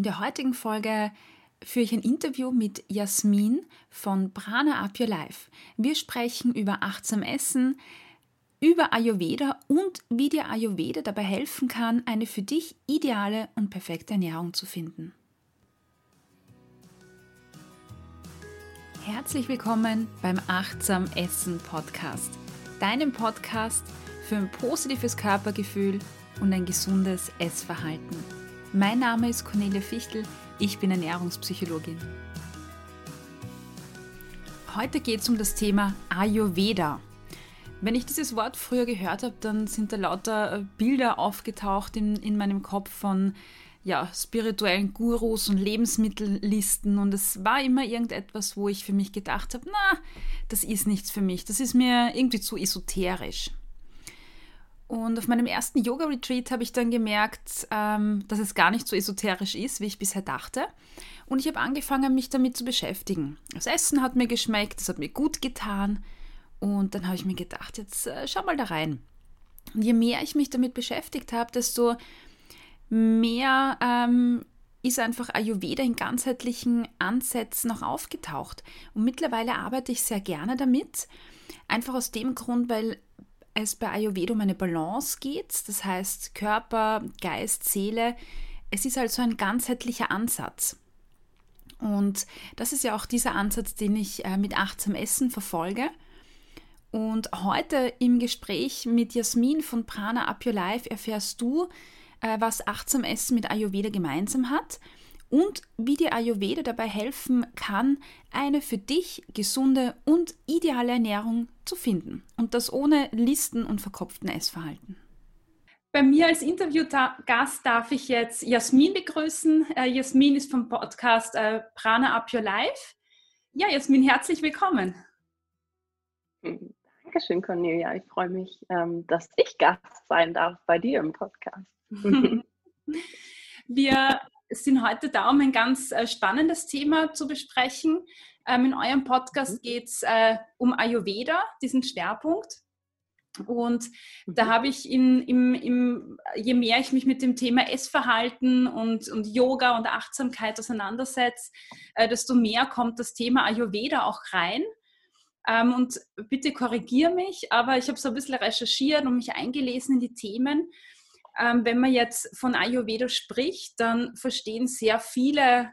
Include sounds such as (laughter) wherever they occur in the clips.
In der heutigen Folge führe ich ein Interview mit Jasmin von Prana Up Your Life. Wir sprechen über achtsam Essen, über Ayurveda und wie dir Ayurveda dabei helfen kann, eine für dich ideale und perfekte Ernährung zu finden. Herzlich willkommen beim Achtsam Essen Podcast, deinem Podcast für ein positives Körpergefühl und ein gesundes Essverhalten. Mein Name ist Cornelia Fichtel, ich bin Ernährungspsychologin. Heute geht es um das Thema Ayurveda. Wenn ich dieses Wort früher gehört habe, dann sind da lauter äh, Bilder aufgetaucht in, in meinem Kopf von ja, spirituellen Gurus und Lebensmittellisten und es war immer irgendetwas, wo ich für mich gedacht habe, na, das ist nichts für mich, das ist mir irgendwie zu esoterisch. Und auf meinem ersten Yoga-Retreat habe ich dann gemerkt, ähm, dass es gar nicht so esoterisch ist, wie ich bisher dachte. Und ich habe angefangen, mich damit zu beschäftigen. Das Essen hat mir geschmeckt, es hat mir gut getan. Und dann habe ich mir gedacht, jetzt äh, schau mal da rein. Und je mehr ich mich damit beschäftigt habe, desto mehr ähm, ist einfach Ayurveda in ganzheitlichen Ansätzen noch aufgetaucht. Und mittlerweile arbeite ich sehr gerne damit. Einfach aus dem Grund, weil es bei Ayurveda um eine Balance geht. Das heißt Körper, Geist, Seele. Es ist also ein ganzheitlicher Ansatz. Und das ist ja auch dieser Ansatz, den ich äh, mit achtsam Essen verfolge. Und heute im Gespräch mit Jasmin von Prana Up Your Life erfährst du, äh, was achtsam Essen mit Ayurveda gemeinsam hat und wie dir Ayurveda dabei helfen kann, eine für dich gesunde und ideale Ernährung zu finden. Und das ohne Listen und verkopften Essverhalten. Bei mir als Interviewgast darf ich jetzt Jasmin begrüßen. Äh, Jasmin ist vom Podcast äh, Prana Up Your Life. Ja, Jasmin, herzlich willkommen. Dankeschön, Cornelia. Ich freue mich, ähm, dass ich Gast sein darf bei dir im Podcast. (laughs) Wir sind heute da, um ein ganz äh, spannendes Thema zu besprechen. Ähm, in eurem Podcast mhm. geht es äh, um Ayurveda, diesen Schwerpunkt. Und mhm. da habe ich in, im, im, je mehr ich mich mit dem Thema Essverhalten und, und Yoga und Achtsamkeit auseinandersetze, äh, desto mehr kommt das Thema Ayurveda auch rein. Ähm, und bitte korrigiere mich, aber ich habe so ein bisschen recherchiert und mich eingelesen in die Themen. Ähm, wenn man jetzt von Ayurveda spricht, dann verstehen sehr viele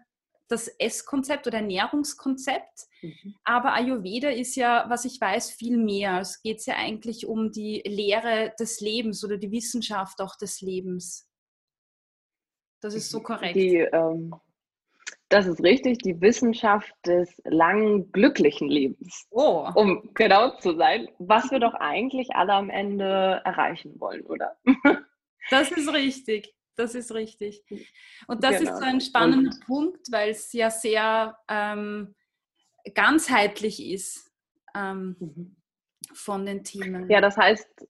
das Esskonzept oder Ernährungskonzept. Mhm. Aber Ayurveda ist ja, was ich weiß, viel mehr. Es geht ja eigentlich um die Lehre des Lebens oder die Wissenschaft auch des Lebens. Das ist so korrekt. Die, ähm, das ist richtig, die Wissenschaft des langen, glücklichen Lebens. Oh. Um genau zu sein, was wir (laughs) doch eigentlich alle am Ende erreichen wollen, oder? Das ist richtig. Das ist richtig. Und das genau. ist so ein spannender Und, Punkt, weil es ja sehr ähm, ganzheitlich ist ähm, mhm. von den Themen. Ja, das heißt,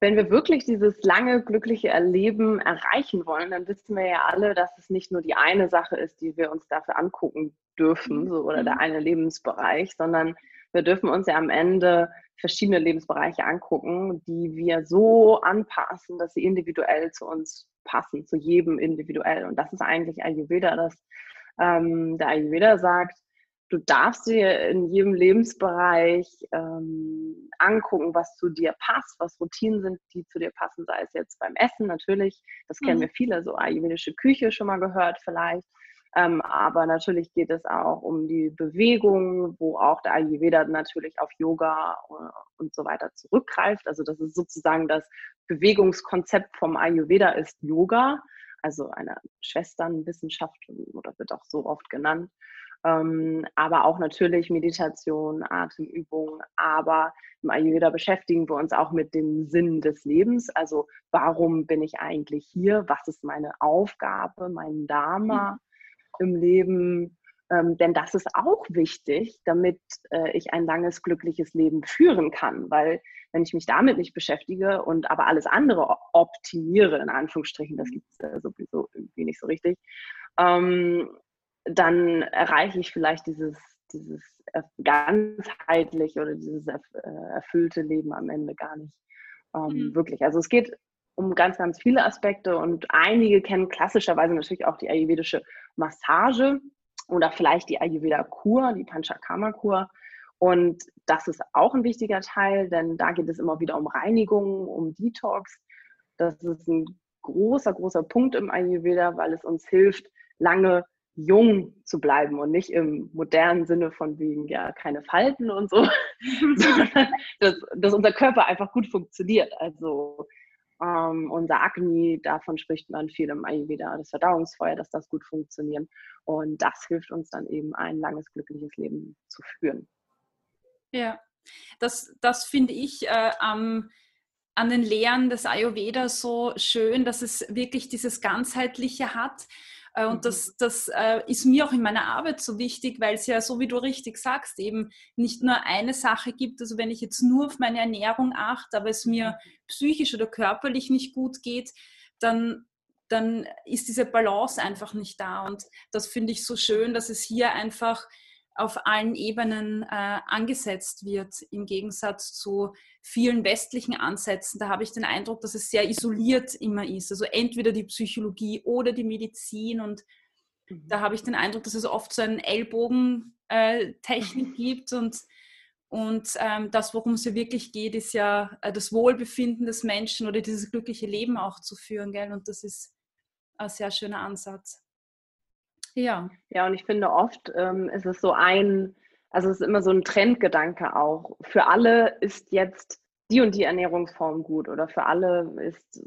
wenn wir wirklich dieses lange glückliche Erleben erreichen wollen, dann wissen wir ja alle, dass es nicht nur die eine Sache ist, die wir uns dafür angucken dürfen, so, oder der mhm. eine Lebensbereich, sondern wir dürfen uns ja am Ende verschiedene Lebensbereiche angucken, die wir so anpassen, dass sie individuell zu uns passen, zu jedem individuell. Und das ist eigentlich Ayurveda, dass ähm, der Ayurveda sagt, du darfst dir in jedem Lebensbereich ähm, angucken, was zu dir passt, was Routinen sind, die zu dir passen, sei es jetzt beim Essen natürlich, das kennen mhm. wir viele, so ayurvedische Küche schon mal gehört vielleicht. Ähm, aber natürlich geht es auch um die Bewegung, wo auch der Ayurveda natürlich auf Yoga äh, und so weiter zurückgreift. Also das ist sozusagen das Bewegungskonzept vom Ayurveda ist Yoga, also eine Schwesternwissenschaft oder wird auch so oft genannt. Ähm, aber auch natürlich Meditation, Atemübungen. Aber im Ayurveda beschäftigen wir uns auch mit dem Sinn des Lebens. Also warum bin ich eigentlich hier? Was ist meine Aufgabe, mein Dharma mhm. Im Leben? Ähm, denn das ist auch wichtig, damit äh, ich ein langes, glückliches Leben führen kann. Weil wenn ich mich damit nicht beschäftige und aber alles andere optimiere, in Anführungsstrichen, das gibt es äh, sowieso irgendwie nicht so richtig, ähm, dann erreiche ich vielleicht dieses, dieses ganzheitliche oder dieses erfüllte Leben am Ende gar nicht ähm, mhm. wirklich. Also es geht um ganz, ganz viele Aspekte und einige kennen klassischerweise natürlich auch die ayurvedische Massage oder vielleicht die Ayurveda-Kur, die Panchakarma-Kur. Und das ist auch ein wichtiger Teil, denn da geht es immer wieder um Reinigung, um Detox. Das ist ein großer, großer Punkt im Ayurveda, weil es uns hilft, lange jung zu bleiben und nicht im modernen Sinne von wegen, ja, keine Falten und so, (laughs) sondern dass, dass unser Körper einfach gut funktioniert. Also ähm, unser Agni, davon spricht man viel im Ayurveda, das Verdauungsfeuer, dass das gut funktioniert. Und das hilft uns dann eben, ein langes, glückliches Leben zu führen. Ja, das, das finde ich äh, am, an den Lehren des Ayurveda so schön, dass es wirklich dieses Ganzheitliche hat. Äh, und das, mhm. das äh, ist mir auch in meiner Arbeit so wichtig, weil es ja, so wie du richtig sagst, eben nicht nur eine Sache gibt. Also wenn ich jetzt nur auf meine Ernährung achte, aber es mir mhm. psychisch oder körperlich nicht gut geht, dann, dann ist diese Balance einfach nicht da. Und das finde ich so schön, dass es hier einfach auf allen Ebenen äh, angesetzt wird, im Gegensatz zu vielen westlichen Ansätzen. Da habe ich den Eindruck, dass es sehr isoliert immer ist. Also entweder die Psychologie oder die Medizin. Und mhm. da habe ich den Eindruck, dass es oft so eine Ellbogentechnik mhm. gibt. Und, und ähm, das, worum es ja wirklich geht, ist ja äh, das Wohlbefinden des Menschen oder dieses glückliche Leben auch zu führen. Gell? Und das ist ein sehr schöner Ansatz. Ja. Ja, und ich finde oft ähm, ist es so ein, also es ist immer so ein Trendgedanke auch. Für alle ist jetzt die und die Ernährungsform gut oder für alle ist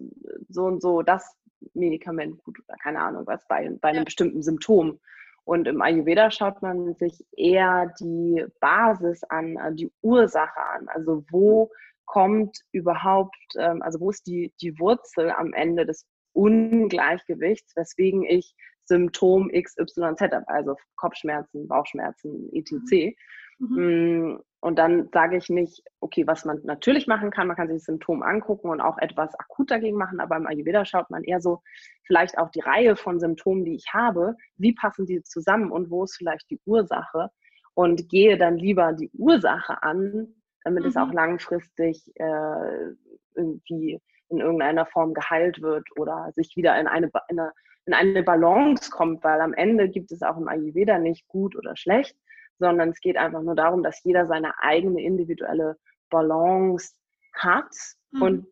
so und so das Medikament gut oder keine Ahnung was bei, bei einem ja. bestimmten Symptom. Und im Ayurveda schaut man sich eher die Basis an, äh, die Ursache an. Also wo kommt überhaupt, ähm, also wo ist die, die Wurzel am Ende des Ungleichgewichts, weswegen ich Symptom XYZ habe, also Kopfschmerzen, Bauchschmerzen, etc. Mhm. Mm, und dann sage ich nicht, okay, was man natürlich machen kann, man kann sich das Symptom angucken und auch etwas akut dagegen machen, aber im Ayurveda schaut man eher so, vielleicht auch die Reihe von Symptomen, die ich habe, wie passen die zusammen und wo ist vielleicht die Ursache und gehe dann lieber die Ursache an, damit mhm. es auch langfristig äh, irgendwie in irgendeiner Form geheilt wird oder sich wieder in eine, in eine in eine Balance kommt, weil am Ende gibt es auch im Ayurveda nicht gut oder schlecht, sondern es geht einfach nur darum, dass jeder seine eigene individuelle Balance hat mhm. und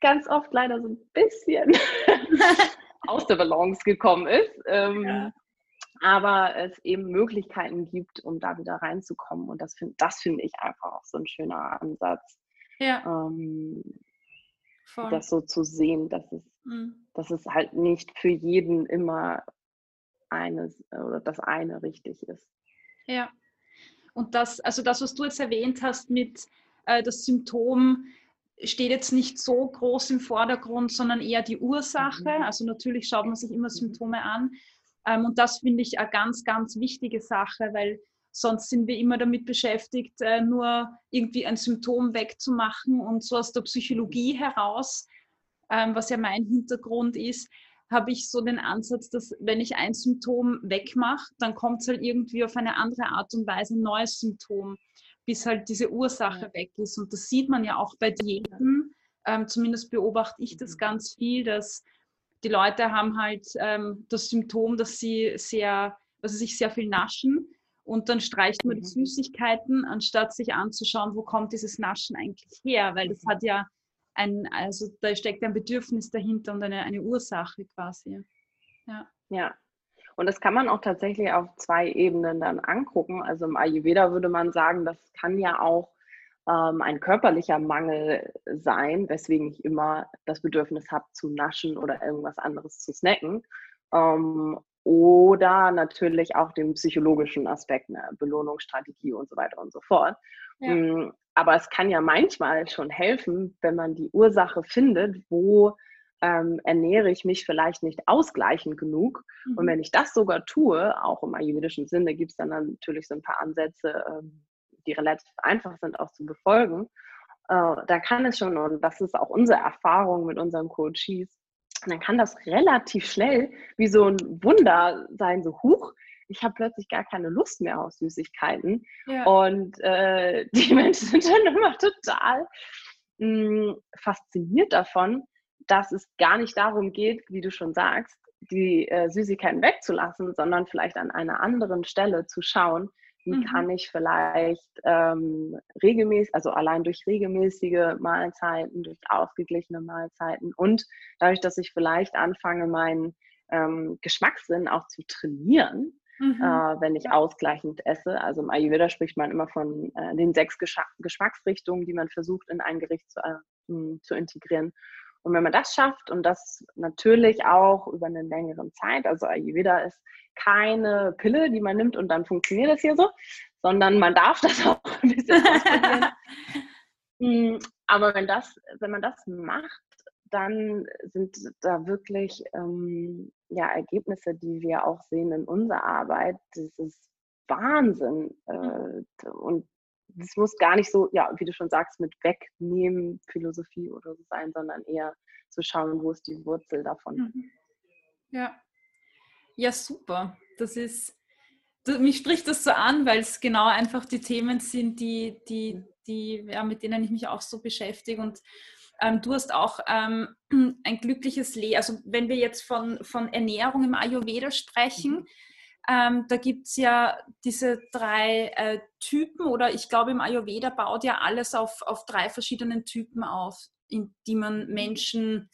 ganz oft leider so ein bisschen (laughs) aus der Balance gekommen ist. Ähm, ja. Aber es eben Möglichkeiten gibt, um da wieder reinzukommen. Und das finde das find ich einfach auch so ein schöner Ansatz. Ja. Ähm, das so zu sehen, dass es, mhm. dass es halt nicht für jeden immer eines oder das eine richtig ist. Ja. Und das, also das, was du jetzt erwähnt hast mit äh, das Symptom, steht jetzt nicht so groß im Vordergrund, sondern eher die Ursache. Mhm. Also natürlich schaut man sich immer mhm. Symptome an. Ähm, und das finde ich eine ganz, ganz wichtige Sache, weil Sonst sind wir immer damit beschäftigt, äh, nur irgendwie ein Symptom wegzumachen und so aus der Psychologie heraus, ähm, was ja mein Hintergrund ist, habe ich so den Ansatz, dass wenn ich ein Symptom wegmache, dann kommt es halt irgendwie auf eine andere Art und Weise ein neues Symptom, bis halt diese Ursache weg ist. Und das sieht man ja auch bei Diäten. Ähm, zumindest beobachte ich das mhm. ganz viel, dass die Leute haben halt ähm, das Symptom, dass sie sehr, also sich sehr viel naschen und dann streicht man die mhm. Süßigkeiten, anstatt sich anzuschauen, wo kommt dieses Naschen eigentlich her, weil das mhm. hat ja ein, also da steckt ein Bedürfnis dahinter und eine, eine Ursache quasi. Ja. ja. Und das kann man auch tatsächlich auf zwei Ebenen dann angucken. Also im Ayurveda würde man sagen, das kann ja auch ähm, ein körperlicher Mangel sein, weswegen ich immer das Bedürfnis habe zu naschen oder irgendwas anderes zu snacken. Ähm, oder natürlich auch den psychologischen Aspekt, eine Belohnungsstrategie und so weiter und so fort. Ja. Mm, aber es kann ja manchmal schon helfen, wenn man die Ursache findet, wo ähm, ernähre ich mich vielleicht nicht ausgleichend genug. Mhm. Und wenn ich das sogar tue, auch im ayurvedischen Sinne, gibt es dann natürlich so ein paar Ansätze, ähm, die relativ einfach sind auch zu befolgen. Äh, da kann es schon, und das ist auch unsere Erfahrung mit unseren Coaches, und dann kann das relativ schnell wie so ein Wunder sein, so huch, ich habe plötzlich gar keine Lust mehr auf Süßigkeiten. Ja. Und äh, (laughs) die Menschen sind dann immer total mh, hm, fasziniert davon, dass es gar nicht darum geht, wie du schon sagst, die äh, Süßigkeiten wegzulassen, sondern vielleicht an einer anderen Stelle zu schauen, wie mhm. kann ich vielleicht ähm, regelmäßig, also allein durch regelmäßige Mahlzeiten, durch ausgeglichene Mahlzeiten und dadurch, dass ich vielleicht anfange, meinen ähm, Geschmackssinn auch zu trainieren, mhm. äh, wenn ich ausgleichend esse. Also im Ayurveda spricht man immer von äh, den sechs Gesch Geschmacksrichtungen, die man versucht in ein Gericht zu, äh, zu integrieren. Und wenn man das schafft und das natürlich auch über eine längere Zeit, also Ayurveda ist keine Pille, die man nimmt und dann funktioniert das hier so, sondern man darf (laughs) das auch ein bisschen ausprobieren. (laughs) Hm, aber wenn, das, wenn man das macht, dann sind da wirklich ähm, ja, Ergebnisse, die wir auch sehen in unserer Arbeit. Das ist Wahnsinn. Äh, und das muss gar nicht so, ja, wie du schon sagst, mit Wegnehmen Philosophie oder so sein, sondern eher zu schauen, wo ist die Wurzel davon. Mhm. Ja. Ja, super. Das ist, das, mich spricht das so an, weil es genau einfach die Themen sind, die, die, die, ja, mit denen ich mich auch so beschäftige. Und ähm, du hast auch ähm, ein glückliches Leben. Also wenn wir jetzt von, von Ernährung im Ayurveda sprechen, mhm. Ähm, da gibt es ja diese drei äh, Typen oder ich glaube im Ayurveda baut ja alles auf, auf drei verschiedenen Typen auf, in die man. Menschen,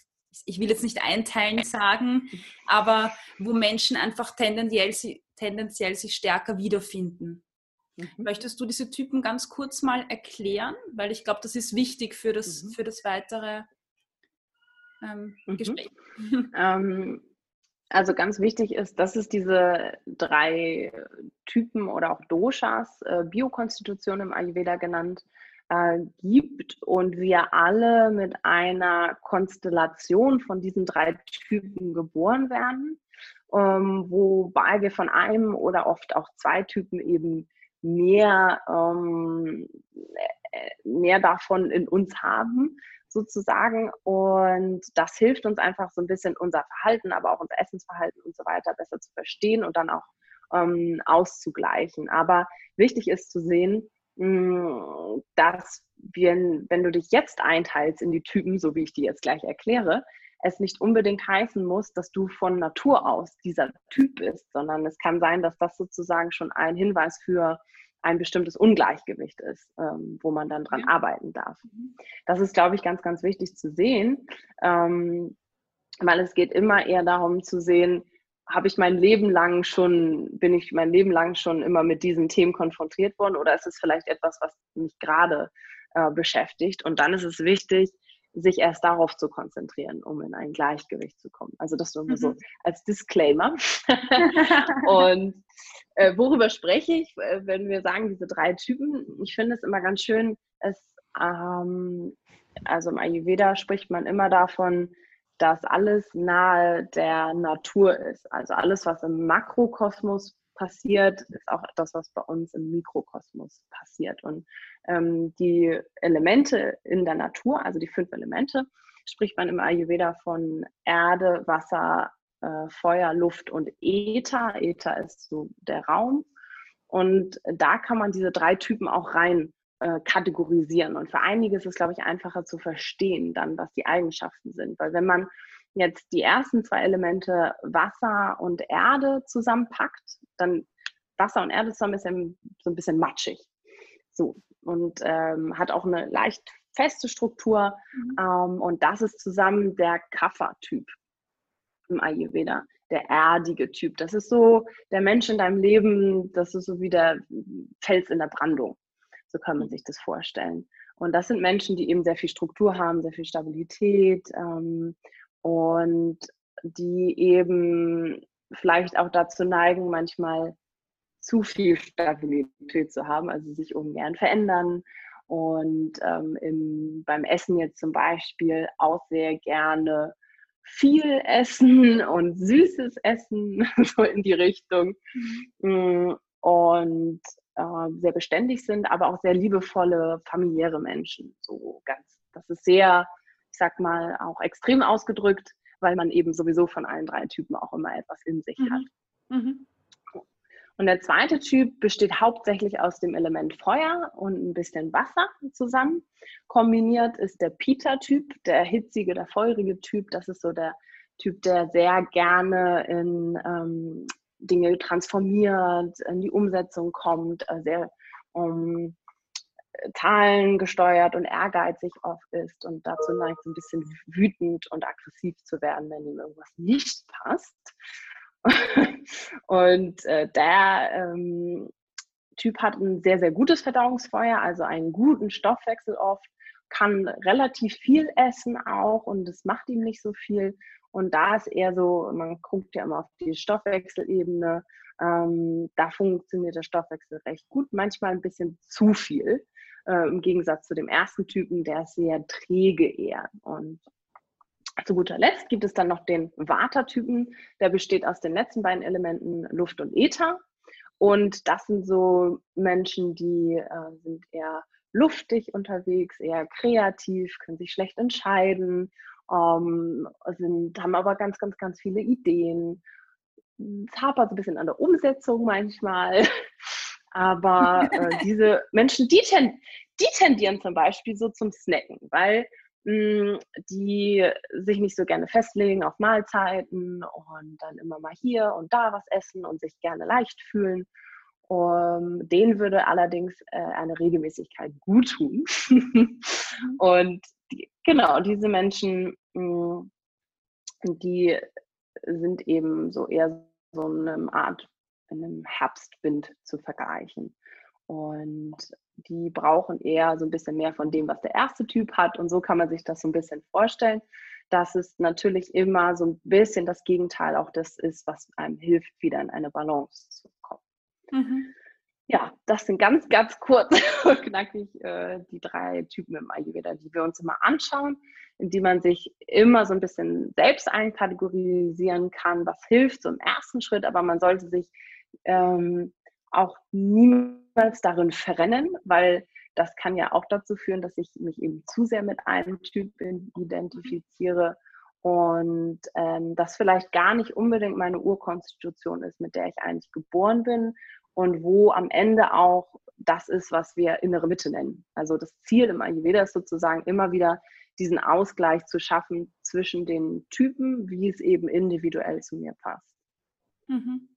ich will jetzt nicht einteilen sagen, aber wo Menschen einfach tendenziell, tendenziell sich stärker wiederfinden. Mhm. Möchtest du diese Typen ganz kurz mal erklären? Weil ich glaube, das ist wichtig für das, mhm. für das weitere ähm, mhm. Gespräch. Ähm, also ganz wichtig ist, dass es diese drei Typen oder auch Doshas, äh, Biokonstitution im Ayurveda genannt, äh, gibt und wir alle mit einer Konstellation von diesen drei Typen geboren werden, ähm, wobei wir von einem oder oft auch zwei Typen eben mehr, ähm, äh, mehr davon in uns haben, sozusagen. Und das hilft uns einfach so ein bisschen unser Verhalten, aber auch unser Essensverhalten und so weiter besser zu verstehen und dann auch ähm, auszugleichen. Aber wichtig ist zu sehen, mh, hm, dass wir, wenn du dich jetzt einteilst in die Typen, so wie ich die jetzt gleich erkläre, es nicht unbedingt heißen muss, dass du von Natur aus dieser Typ bist, sondern es kann sein, dass das sozusagen schon ein Hinweis für ein bestimmtes Ungleichgewicht ist, ähm, wo man dann dran ja. arbeiten darf. Mhm. Das ist, glaube ich, ganz, ganz wichtig zu sehen, ähm, weil es geht immer eher darum zu sehen, habe ich mein Leben lang schon, bin ich mein Leben lang schon immer mit diesen Themen konfrontiert worden oder ist es vielleicht etwas, was mich gerade äh, beschäftigt? Und dann ist es wichtig, sich erst darauf zu konzentrieren, um in ein Gleichgewicht zu kommen. Also das nur mhm. so als Disclaimer. (laughs) und äh, worüber spreche ich, äh, wenn wir sagen, diese drei Typen? Ich finde es immer ganz schön, es, ähm, also im Ayurveda spricht man immer davon, dass alles nahe der Natur ist. Also alles, was im Makrokosmos passiert, ist auch das, was bei uns im Mikrokosmos passiert. Und ähm, die Elemente in der Natur, also die fünf Elemente, spricht man im Ayurveda von Erde, Wasser, äh, Feuer, Luft und Äther. Äther ist so der Raum. Und da kann man diese drei Typen auch rein äh, kategorisieren. Und für einige ist es, glaube ich, einfacher zu verstehen, dann, was die Eigenschaften sind. Weil wenn man jetzt die ersten zwei Elemente Wasser und Erde zusammenpackt, dann Wasser und Erde zusammen ist ja so ein bisschen matschig. So. Und ähm, hat auch eine leicht feste Struktur. Mhm. Ähm, und das ist zusammen der Kapha-Typ im Ayurveda, der erdige Typ. Das ist so der Mensch in deinem Leben, das ist so wie der Fels in der Brandung. So kann man sich das vorstellen. Und das sind Menschen, die eben sehr viel Struktur haben, sehr viel Stabilität ähm, und die eben vielleicht auch dazu neigen, manchmal zu viel Stabilität zu haben, also sich ungern verändern und ähm, im, beim Essen jetzt zum Beispiel auch sehr gerne viel Essen (laughs) und süßes Essen, (laughs) so in die Richtung. Mhm. Mm, und äh, sehr beständig sind, aber auch sehr liebevolle, familiäre Menschen. So ganz, das ist sehr, ich sag mal, auch extrem ausgedrückt, weil man eben sowieso von allen drei Typen auch immer etwas in sich mhm. hat. Mhm. Und der zweite Typ besteht hauptsächlich aus dem Element Feuer und ein bisschen Wasser zusammen. kombiniert ist der Peter-Typ, der hitzige, der feurige Typ. Das ist so der Typ, der sehr gerne in ähm, Dinge transformiert, in die Umsetzung kommt, äh, sehr um, Zahlen gesteuert und ehrgeizig oft ist und dazu neigt, ein bisschen wütend und aggressiv zu werden, wenn ihm irgendwas nicht passt. (laughs) und äh, der ähm, Typ hat ein sehr, sehr gutes Verdauungsfeuer, also einen guten Stoffwechsel oft, kann relativ viel essen auch und es macht ihm nicht so viel. Und da ist eher so, man guckt ja immer auf die Stoffwechselebene, ähm, da funktioniert der Stoffwechsel recht gut, manchmal ein bisschen zu viel, äh, im Gegensatz zu dem ersten Typen, der ist sehr träge eher. Und zu guter Letzt gibt es dann noch den Vata-Typen, der besteht aus den letzten beiden Elementen Luft und Äther. Und das sind so Menschen, die äh, sind eher luftig unterwegs, eher kreativ, können sich schlecht entscheiden, ähm, sind, haben aber ganz, ganz, ganz viele Ideen. Es hapert ein bisschen an der Umsetzung manchmal. (laughs) Aber äh, (laughs) diese Menschen, die, ten, die tendieren zum Beispiel so zum Snacken, weil die sich nicht so gerne festlegen auf Mahlzeiten und dann immer mal hier und da was essen und sich gerne leicht fühlen. Um, denen würde allerdings äh, eine Regelmäßigkeit gut tun. (laughs) und die, genau, diese Menschen, mh, hm, die sind eben so eher so eine Art in einem Herbstwind zu vergleichen. Und die brauchen eher so ein bisschen mehr von dem, was der erste Typ hat. Und so kann man sich das so ein bisschen vorstellen, dass es natürlich immer so ein bisschen das Gegenteil auch das ist, was einem hilft, wieder in eine Balance zu kommen. Mhm. Ja, das sind ganz, ganz kurz (laughs) und knackig äh, die drei Typen im Ayurveda, die wir uns immer anschauen, in die man sich immer so ein bisschen selbst einkategorisieren kann, was hilft so im ersten Schritt, aber man sollte sich ähm, auch niemals darin verrennen, weil das kann ja auch dazu führen, dass ich mich eben zu sehr mit einem Typ identifiziere und ähm, das vielleicht gar nicht unbedingt meine Urkonstitution ist, mit der ich eigentlich geboren bin und wo am Ende auch das ist, was wir innere Mitte nennen. Also das Ziel im Ayurveda ist sozusagen immer wieder diesen Ausgleich zu schaffen zwischen den Typen, wie es eben individuell zu mir passt. Mhm.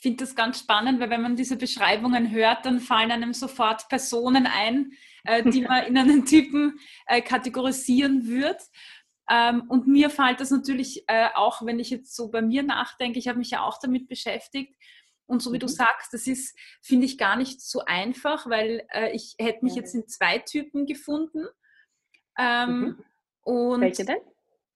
Ich finde das ganz spannend, weil wenn man diese Beschreibungen hört, dann fallen einem sofort Personen ein, äh, die (laughs) man in einen Typen äh, kategorisieren wird. Ähm, und mir fällt das natürlich äh, auch, wenn ich jetzt so bei mir nachdenke, ich habe mich ja auch damit beschäftigt. Und so wie du mhm. sagst, das ist, finde ich, gar nicht so einfach, weil äh, ich hätte mich jetzt in zwei Typen gefunden. Ähm, mhm. und, Welche denn?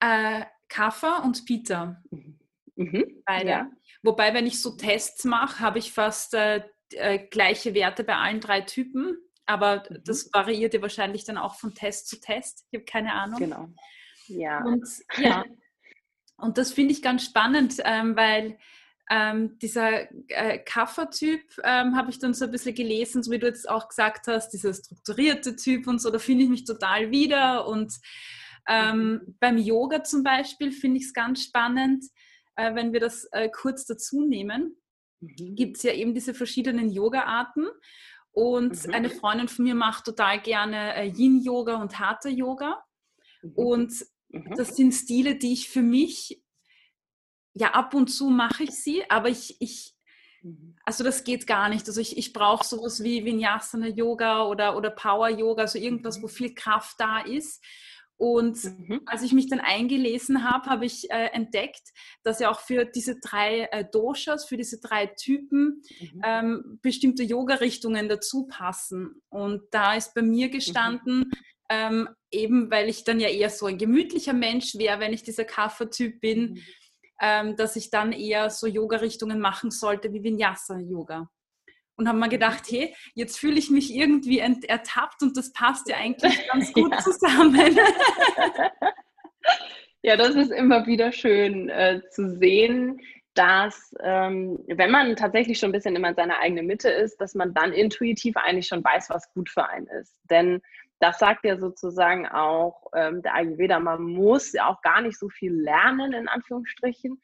Äh, Kaffa und Peter. Mhm. Mhm. Beide. Ja. Wobei, wenn ich so Tests mache, habe ich fast äh, äh, gleiche Werte bei allen drei Typen. Aber mhm. das variiert ja wahrscheinlich dann auch von Test zu Test. Ich habe keine Ahnung. Genau. Ja. Und, (laughs) ja. Und das finde ich ganz spannend, ähm, weil ähm, dieser äh, Kaffer-Typ ähm, habe ich dann so ein bisschen gelesen, so wie du jetzt auch gesagt hast, dieser strukturierte Typ und so, da finde ich mich total wieder. Und ähm, mhm. beim Yoga zum Beispiel finde ich es ganz spannend, äh, wenn wir das äh, kurz dazu nehmen, mhm. gibt es ja eben diese verschiedenen Yoga-Arten. Und mhm. eine Freundin von mir macht total gerne äh, Yin-Yoga und Hatha-Yoga. Mhm. Und mhm. das sind Stile, die ich für mich, ja, ab und zu mache ich sie, aber ich, ich mhm. also das geht gar nicht. Also ich, ich brauche sowas wie Vinyasana-Yoga oder, oder Power-Yoga, also irgendwas, wo mhm. viel Kraft da ist. Und mhm. als ich mich dann eingelesen habe, habe ich äh, entdeckt, dass ja auch für diese drei äh, Doshas, für diese drei Typen mhm. ähm, bestimmte Yoga-Richtungen dazu passen. Und da ist bei mir mhm. gestanden, mhm. ähm, eben weil ich dann ja eher so ein gemütlicher Mensch wäre, wenn ich dieser Kaffer-Typ bin, mhm. ähm, dass ich dann eher so Yoga-Richtungen machen sollte wie Vinyasa-Yoga und haben mir gedacht, hey, jetzt fühle ich mich irgendwie ertappt und das passt ja eigentlich (laughs) ganz gut ja. zusammen. ja, das ist immer wieder schön äh, zu sehen, dass ähm, wenn man tatsächlich schon ein bisschen immer in seiner eigenen Mitte ist, dass man dann intuitiv eigentlich schon weiß, was gut für einen ist. Denn das sagt ja sozusagen auch ähm, der Ayurveda, man muss ja auch gar nicht so viel lernen, in Anführungsstrichen,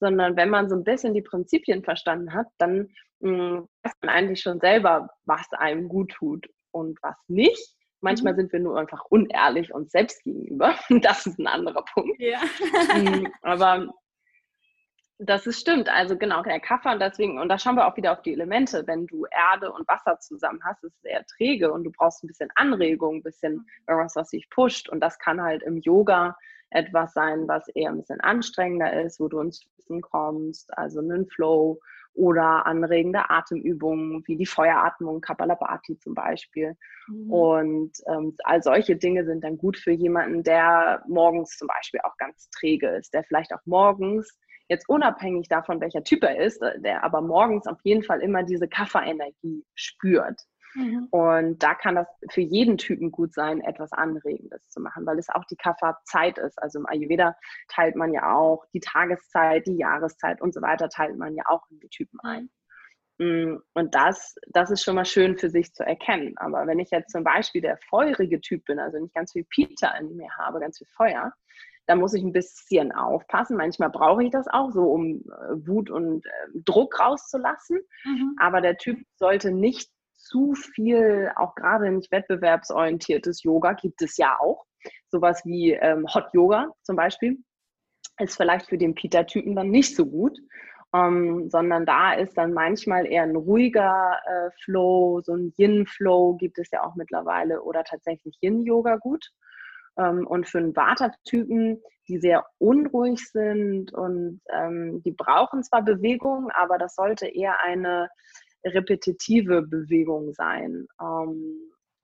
sondern wenn man so ein bisschen die Prinzipien verstanden hat, dann mh, hm, weiß man eigentlich schon selber, was einem gut tut und was nicht. Manchmal mhm. sind wir nur einfach unehrlich uns selbst gegenüber. (laughs) Das ist ein anderer Punkt. Ja. Mm, (laughs) aber das ist stimmt. Also genau, der Kaffee und deswegen, und da schauen wir auch wieder auf die Elemente. Wenn du Erde und Wasser zusammen hast, ist es sehr träge und du brauchst ein bisschen Anregung, ein bisschen irgendwas, was dich pusht. Und das kann halt im Yoga etwas sein, was eher ein bisschen anstrengender ist, wo du ins Wissen kommst, also einen Flow oder anregende Atemübungen wie die Feueratmung, Kapalabhati zum Beispiel. Mhm. Und ähm, all solche Dinge sind dann gut für jemanden, der morgens zum Beispiel auch ganz träge ist, der vielleicht auch morgens jetzt unabhängig davon, welcher Typ er ist, äh, der aber morgens auf jeden Fall immer diese Kafferenergie spürt. Mhm. Und da kann das für jeden Typen gut sein, etwas Anregendes zu machen, weil es auch die Kafferzeit ist. Also im Ayurveda teilt man ja auch die Tageszeit, die Jahreszeit und so weiter, teilt man ja auch in die Typen ein. Mhm. Und das, das ist schon mal schön für sich zu erkennen. Aber wenn ich jetzt zum Beispiel der feurige Typ bin, also nicht ganz viel Peter in mir habe, ganz viel Feuer, da muss ich ein bisschen aufpassen. Manchmal brauche ich das auch, so um äh, Wut und äh, Druck rauszulassen. Mhm. Aber der Typ sollte nicht zu viel, auch gerade nicht wettbewerbsorientiertes Yoga gibt es ja auch. Sowas wie ähm, Hot Yoga zum Beispiel ist vielleicht für den Peter-Typen dann nicht so gut. Ähm, sondern da ist dann manchmal eher ein ruhiger äh, Flow, so ein Yin-Flow gibt es ja auch mittlerweile oder tatsächlich Yin-Yoga gut. Ähm, und für einen Vata-Typen, die sehr unruhig sind und ähm, die brauchen zwar Bewegung, aber das sollte eher eine repetitive Bewegung sein. Ähm,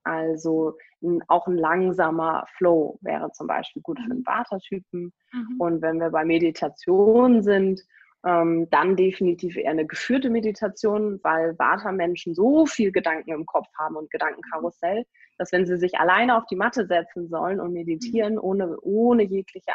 also auch ein langsamer Flow wäre zum Beispiel gut für einen Vata-Typen. Mhm. Und wenn wir bei Meditation sind, ähm, dann definitiv eher eine geführte Meditation, weil Vata-Menschen so viel Gedanken im Kopf haben und Gedankenkarussell, dass wenn sie sich alleine auf die Matte setzen sollen und meditieren, mhm. ohne, ohne jegliche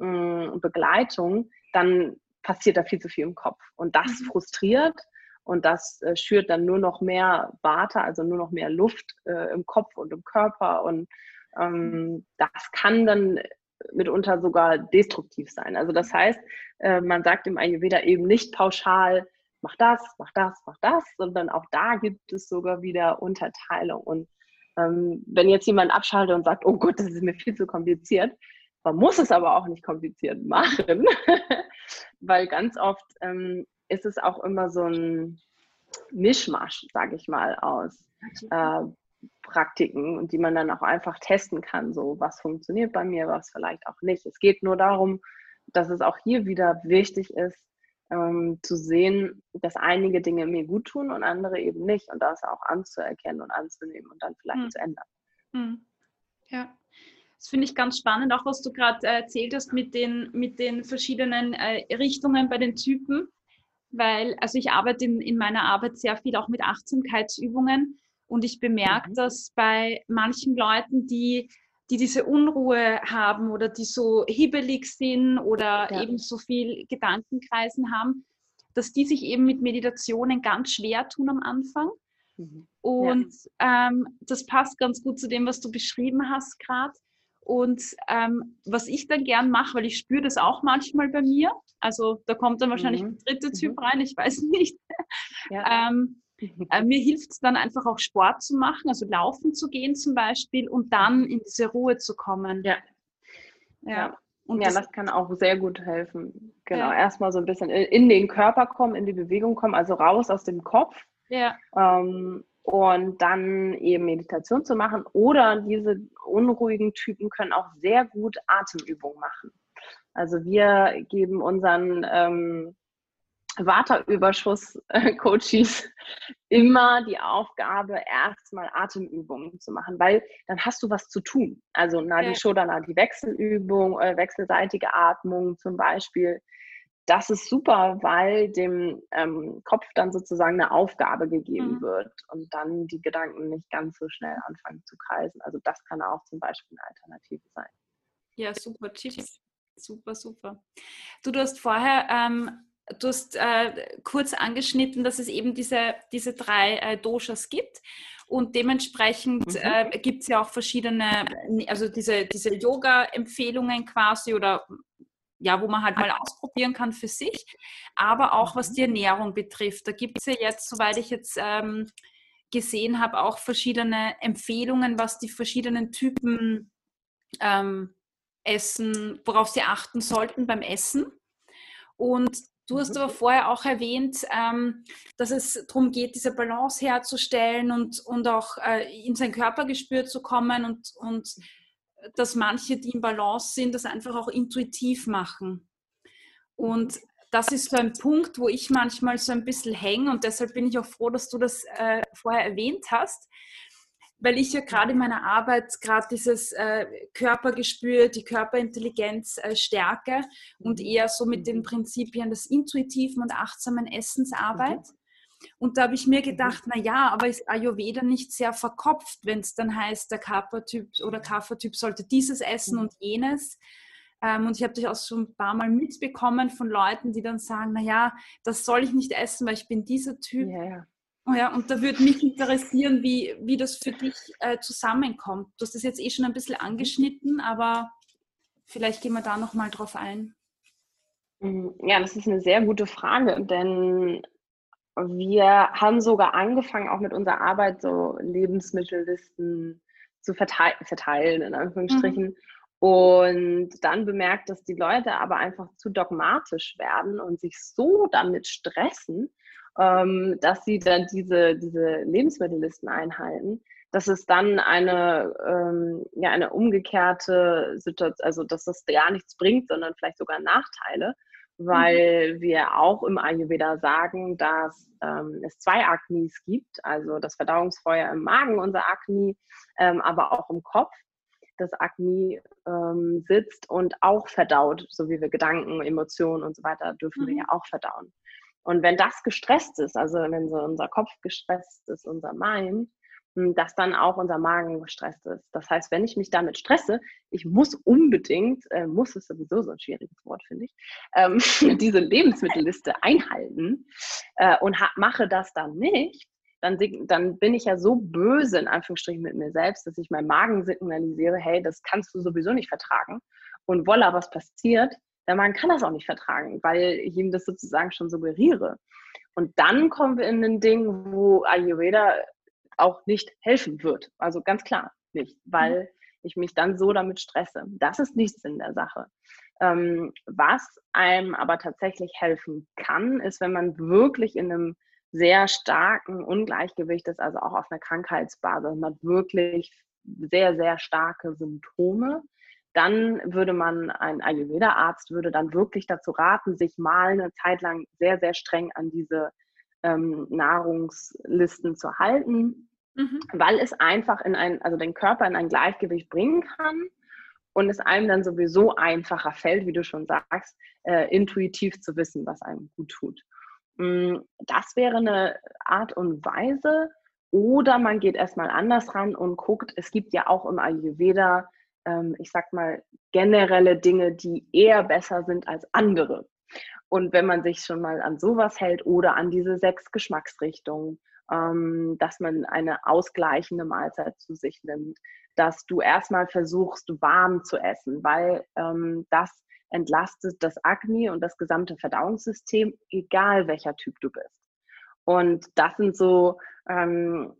äh, Begleitung, dann passiert da viel zu viel im Kopf. Und das mhm. frustriert und das äh, schürt dann nur noch mehr Vata, also nur noch mehr Luft äh, im Kopf und im Körper. Und ähm, das kann dann mitunter sogar destruktiv sein. Also das heißt, äh, man sagt im Ayurveda eben nicht pauschal, mach das, mach das, mach das, sondern auch da gibt es sogar wieder Unterteilung. Und ähm, wenn jetzt jemand abschaltet und sagt, oh Gott, das ist mir viel zu kompliziert, man muss es aber auch nicht kompliziert machen, (laughs) weil ganz oft ähm, ist es auch immer so ein Mischmasch, sage ich mal, aus äh, Praktiken und die man dann auch einfach testen kann, so was funktioniert bei mir, was vielleicht auch nicht. Es geht nur darum, dass es auch hier wieder wichtig ist, ähm, zu sehen, dass einige Dinge mir gut tun und andere eben nicht und das auch anzuerkennen und anzunehmen und dann vielleicht hm. zu ändern. Hm. Ja. Das finde ich ganz spannend, auch was du gerade äh, erzählt hast mit den, mit den verschiedenen äh, Richtungen bei den Typen, weil, also ich arbeite in, in meiner Arbeit sehr viel auch mit Achtsamkeitsübungen und ich bemerke, mhm. dass bei manchen Leuten, die, die diese Unruhe haben oder die so hibbelig sind oder ja. eben so viel Gedankenkreisen haben, dass die sich eben mit Meditationen ganz schwer tun am Anfang. Mhm. Und ja. ähm, das passt ganz gut zu dem, was du beschrieben hast gerade. Und ähm, was ich dann gern mache, weil ich spüre das auch manchmal bei mir, also da kommt dann wahrscheinlich mhm. der dritte Typ mhm. rein, ich weiß (laughs) nicht. Ja. ähm, (laughs) äh, mir hilft es dann einfach auch Sport zu machen, also laufen zu gehen zum Beispiel und dann in diese Ruhe zu kommen. Ja. Ja. Und ja, das, das, kann auch sehr gut helfen. Genau, ja. erstmal so ein bisschen in den Körper kommen, in die Bewegung kommen, also raus aus dem Kopf. Ja. Ähm, und dann eben Meditation zu machen. Oder diese unruhigen Typen können auch sehr gut Atemübungen machen. Also wir geben unseren ähm, Vata-Überschuss-Coaches immer die Aufgabe, erstmal Atemübungen zu machen, weil dann hast du was zu tun. Also Nadi. Shodana, die Wechselübung, äh, wechselseitige Atmung zum Beispiel. Das ist super, weil dem ähm, Kopf dann sozusagen eine Aufgabe gegeben mhm. wird und dann die Gedanken nicht ganz so schnell anfangen zu kreisen. Also das kann auch zum Beispiel eine Alternative sein. Ja, super Tipps. Super, super. Du, du hast vorher ähm, du hast äh, kurz angeschnitten, dass es eben diese, diese drei äh, Doshas gibt. Und dementsprechend mhm. äh, gibt es ja auch verschiedene, also diese, diese Yoga-Empfehlungen quasi oder ja, wo man halt mal ausprobieren kann für sich, aber auch was mhm. die Ernährung betrifft. Da gibt es ja jetzt, soweit ich jetzt ähm, gesehen habe, auch verschiedene Empfehlungen, was die verschiedenen Typen ähm, essen, worauf sie achten sollten beim Essen. Und du hast mhm. aber vorher auch erwähnt, ähm, dass es darum geht, diese Balance herzustellen und, und auch äh, in sein Körpergespür zu kommen und, und dass manche, die im Balance sind, das einfach auch intuitiv machen. Und das ist so ein Punkt, wo ich manchmal so ein bisschen hänge und deshalb bin ich auch froh, dass du das äh, vorher erwähnt hast, weil ich ja gerade in meiner Arbeit gerade dieses äh, Körpergespür, die Körperintelligenz äh, stärke und mhm. eher so mit den mhm. Prinzipien des intuitiven und achtsamen Essens arbeite. Mhm. Und da habe ich mir gedacht, na ja, aber ist Ayurveda nicht sehr verkopft, wenn es dann heißt, der Kappa-Typ oder Kapha-Typ sollte dieses essen und jenes. Ähm, und ich habe das auch schon ein paar Mal mitbekommen von Leuten, die dann sagen, na ja, das soll ich nicht essen, weil ich bin dieser Typ. Ja, ja. Oh ja, und da würde mich interessieren, wie, wie das für dich äh, zusammenkommt. Du hast das jetzt eh schon ein bisschen angeschnitten, aber vielleicht gehen wir da nochmal drauf ein. Ja, das ist eine sehr gute Frage, denn wir haben sogar angefangen, auch mit unserer Arbeit so Lebensmittellisten zu verteilen, verteilen in Anführungsstrichen. Mhm. Und dann bemerkt, dass die Leute aber einfach zu dogmatisch werden und sich so damit stressen, ähm, dass sie dann diese, diese Lebensmittellisten einhalten, dass es dann eine, ähm, ja, eine umgekehrte Situation, also dass das gar nichts bringt, sondern vielleicht sogar Nachteile, weil mhm. wir auch im Ayurveda sagen, dass ähm, es zwei Agnis gibt, also das Verdauungsfeuer im Magen, unser Agni, ähm, aber auch im Kopf das Agni ähm, sitzt und auch verdaut, so wie wir Gedanken, Emotionen und so weiter dürfen mhm. wir ja auch verdauen. Und wenn das gestresst ist, also wenn so unser Kopf gestresst ist, unser Mind, dass dann auch unser Magen gestresst ist. Das heißt, wenn ich mich damit stresse, ich muss unbedingt, äh, muss ist sowieso so ein schwieriges Wort, finde ich, ähm, (laughs) diese Lebensmittelliste einhalten äh, und mache das dann nicht, dann, dann bin ich ja so böse in Anführungsstrichen mit mir selbst, dass ich meinem Magen signalisiere, hey, das kannst du sowieso nicht vertragen. Und voila, was passiert? Der Magen kann das auch nicht vertragen, weil ich ihm das sozusagen schon suggeriere. Und dann kommen wir in ein Ding, wo Ayurveda auch nicht helfen wird. Also ganz klar nicht, weil mhm. ich mich dann so damit stresse. Das ist nichts in der Sache. Ähm, was einem aber tatsächlich helfen kann, ist, wenn man wirklich in einem sehr starken Ungleichgewicht ist, also auch auf einer Krankheitsbasis. Man hat wirklich sehr, sehr starke Symptome. Dann würde man, ein Ayurveda-Arzt würde dann wirklich dazu raten, sich mal eine Zeit lang sehr, sehr streng an diese ähm, Nahrungslisten zu halten, mhm. weil es einfach in ein, also den Körper in ein Gleichgewicht bringen kann und es einem dann sowieso einfacher fällt, wie du schon sagst, äh, intuitiv zu wissen, was einem gut tut. Mm, das wäre eine Art und Weise. Oder man geht erstmal anders ran und guckt, es gibt ja auch im Ayurveda, ähm, ich sag mal, generelle Dinge, die eher besser sind als andere. Und wenn man sich schon mal an sowas hält oder an diese sechs Geschmacksrichtungen, ähm, dass man eine ausgleichende Mahlzeit zu sich nimmt, dass du erstmal versuchst, warm zu essen, weil ähm, das entlastet das Agni und das gesamte Verdauungssystem, egal welcher Typ du bist. Und das sind so ähm,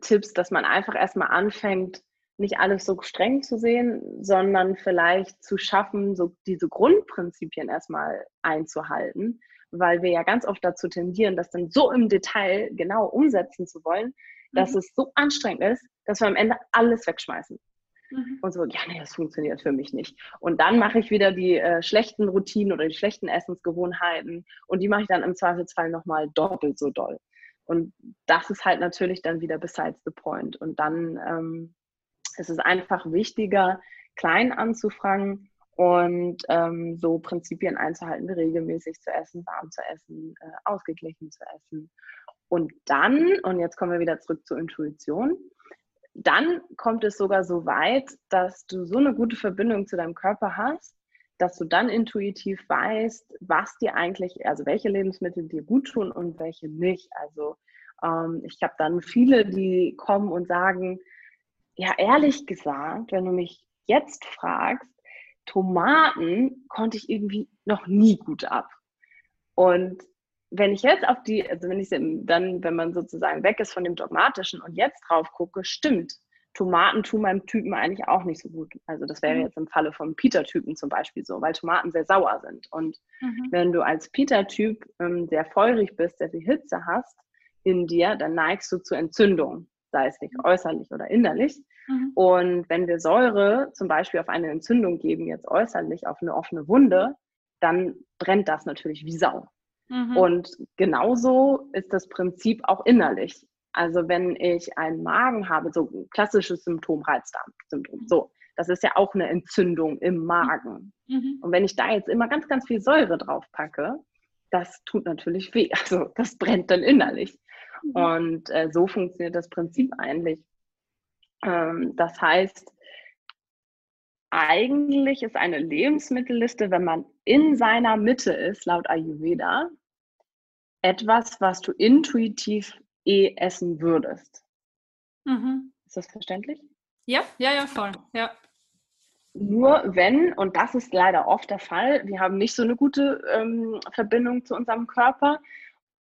Tipps, dass man einfach erstmal anfängt, nicht alles so streng zu sehen, sondern vielleicht zu schaffen, so diese Grundprinzipien erstmal einzuhalten, weil wir ja ganz oft dazu tendieren, das dann so im Detail genau umsetzen zu wollen, dass mhm. es so anstrengend ist, dass wir am Ende alles wegschmeißen. Mhm. Und so, ja, nee, das funktioniert für mich nicht. Und dann mache ich wieder die äh, schlechten Routinen oder die schlechten Essensgewohnheiten und die mache ich dann im Zweifelsfall nochmal doppelt so doll. Und das ist halt natürlich dann wieder besides the point. Und dann ähm, ist es einfach wichtiger, klein anzufangen und ähm, so Prinzipien einzuhalten, wie regelmäßig zu essen, warm zu essen, äh, ausgeglichen zu essen. Und dann, und jetzt kommen wir wieder zurück zur Intuition, dann kommt es sogar so weit, dass du so eine gute Verbindung zu deinem Körper hast, dass du dann intuitiv weißt, was dir eigentlich, also welche Lebensmittel dir gut tun und welche nicht. Also ähm, ich habe dann viele, die kommen und sagen, ja, ehrlich gesagt, wenn du mich jetzt fragst, Tomaten konnte ich irgendwie noch nie gut ab. Und wenn ich jetzt auf die, also wenn ich dann, wenn man sozusagen weg ist von dem Dogmatischen und jetzt drauf gucke, stimmt, Tomaten tun meinem Typen eigentlich auch nicht so gut. Also das wäre mhm. jetzt im Falle vom Peter-Typen zum Beispiel so, weil Tomaten sehr sauer sind. Und mhm. wenn du als Peter-Typ ähm, sehr feurig bist, sehr viel Hitze hast in dir, dann neigst du zu Entzündung, sei es nicht mhm. äußerlich oder innerlich. Mhm. Und wenn wir Säure zum Beispiel auf eine Entzündung geben, jetzt äußerlich auf eine offene Wunde, dann brennt das natürlich wie Sau. Mhm. Und genauso ist das Prinzip auch innerlich. Also wenn ich einen Magen habe, so ein klassisches Symptom, Reizdarmsyndrom, so, das ist ja auch eine Entzündung im Magen. Mhm. Und wenn ich da jetzt immer ganz, ganz viel Säure drauf packe, das tut natürlich weh. Also das brennt dann innerlich. Mhm. Und äh, so funktioniert das Prinzip eigentlich. Ähm, das heißt, eigentlich ist eine Lebensmittelliste, wenn man in seiner Mitte ist, laut Ayurveda, etwas, was du intuitiv eh essen würdest. Mhm. Ist das verständlich? Ja, ja, ja, voll. Ja. Nur wenn, und das ist leider oft der Fall, wir haben nicht so eine gute ähm, Verbindung zu unserem Körper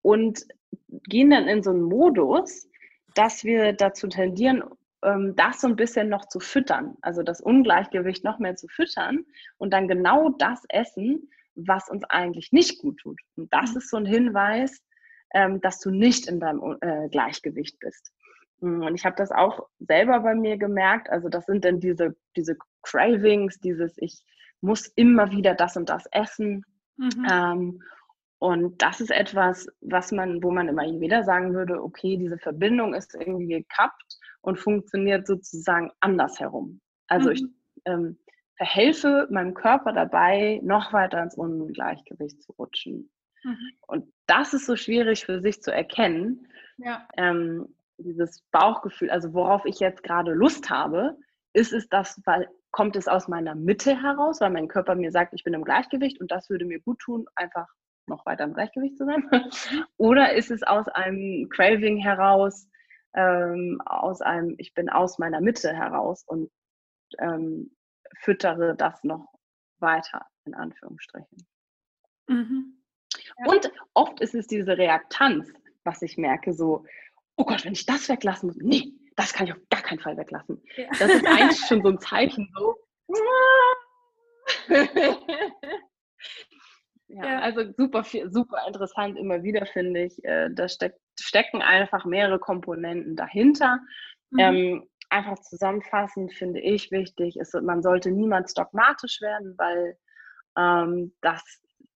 und gehen dann in so einen Modus, dass wir dazu tendieren, ähm, das so ein bisschen noch zu füttern, also das Ungleichgewicht noch mehr zu füttern und dann genau das essen, was uns eigentlich nicht gut tut. Und das mhm. ist so ein Hinweis, ähm, dass du nicht in deinem äh, Gleichgewicht bist. Mm, und ich habe das auch selber bei mir gemerkt. Also das sind dann diese, diese Cravings, dieses ich muss immer wieder das und das essen. Mhm. Ähm, und das ist etwas, was man, wo man immer wieder sagen würde, okay, diese Verbindung ist irgendwie gekappt und funktioniert sozusagen andersherum. Also mhm. ich ähm, verhelfe meinem Körper dabei, noch weiter ins Ungleichgewicht zu rutschen. Mhm. Und das ist so schwierig für sich zu erkennen. Ja. Ähm, dieses Bauchgefühl, also worauf ich jetzt gerade Lust habe, ist es das, weil kommt es aus meiner Mitte heraus, weil mein Körper mir sagt, ich bin im Gleichgewicht und das würde mir gut tun, einfach noch weiter im Gleichgewicht zu sein? (laughs) Oder ist es aus einem Craving heraus, ähm, aus einem, ich bin aus meiner Mitte heraus und ähm, füttere das noch weiter, in Anführungsstrichen. Mhm. Und oft ist es diese Reaktanz, was ich merke, so, oh Gott, wenn ich das weglassen muss, nee, das kann ich auf gar keinen Fall weglassen. Ja. Das ist eigentlich (laughs) schon so ein Zeichen, so. (laughs) ja, ja, also super, super interessant immer wieder, finde ich. Äh, da steck, stecken einfach mehrere Komponenten dahinter. Mhm. Ähm, einfach zusammenfassend finde ich wichtig, ist, man sollte niemals dogmatisch werden, weil ähm, das,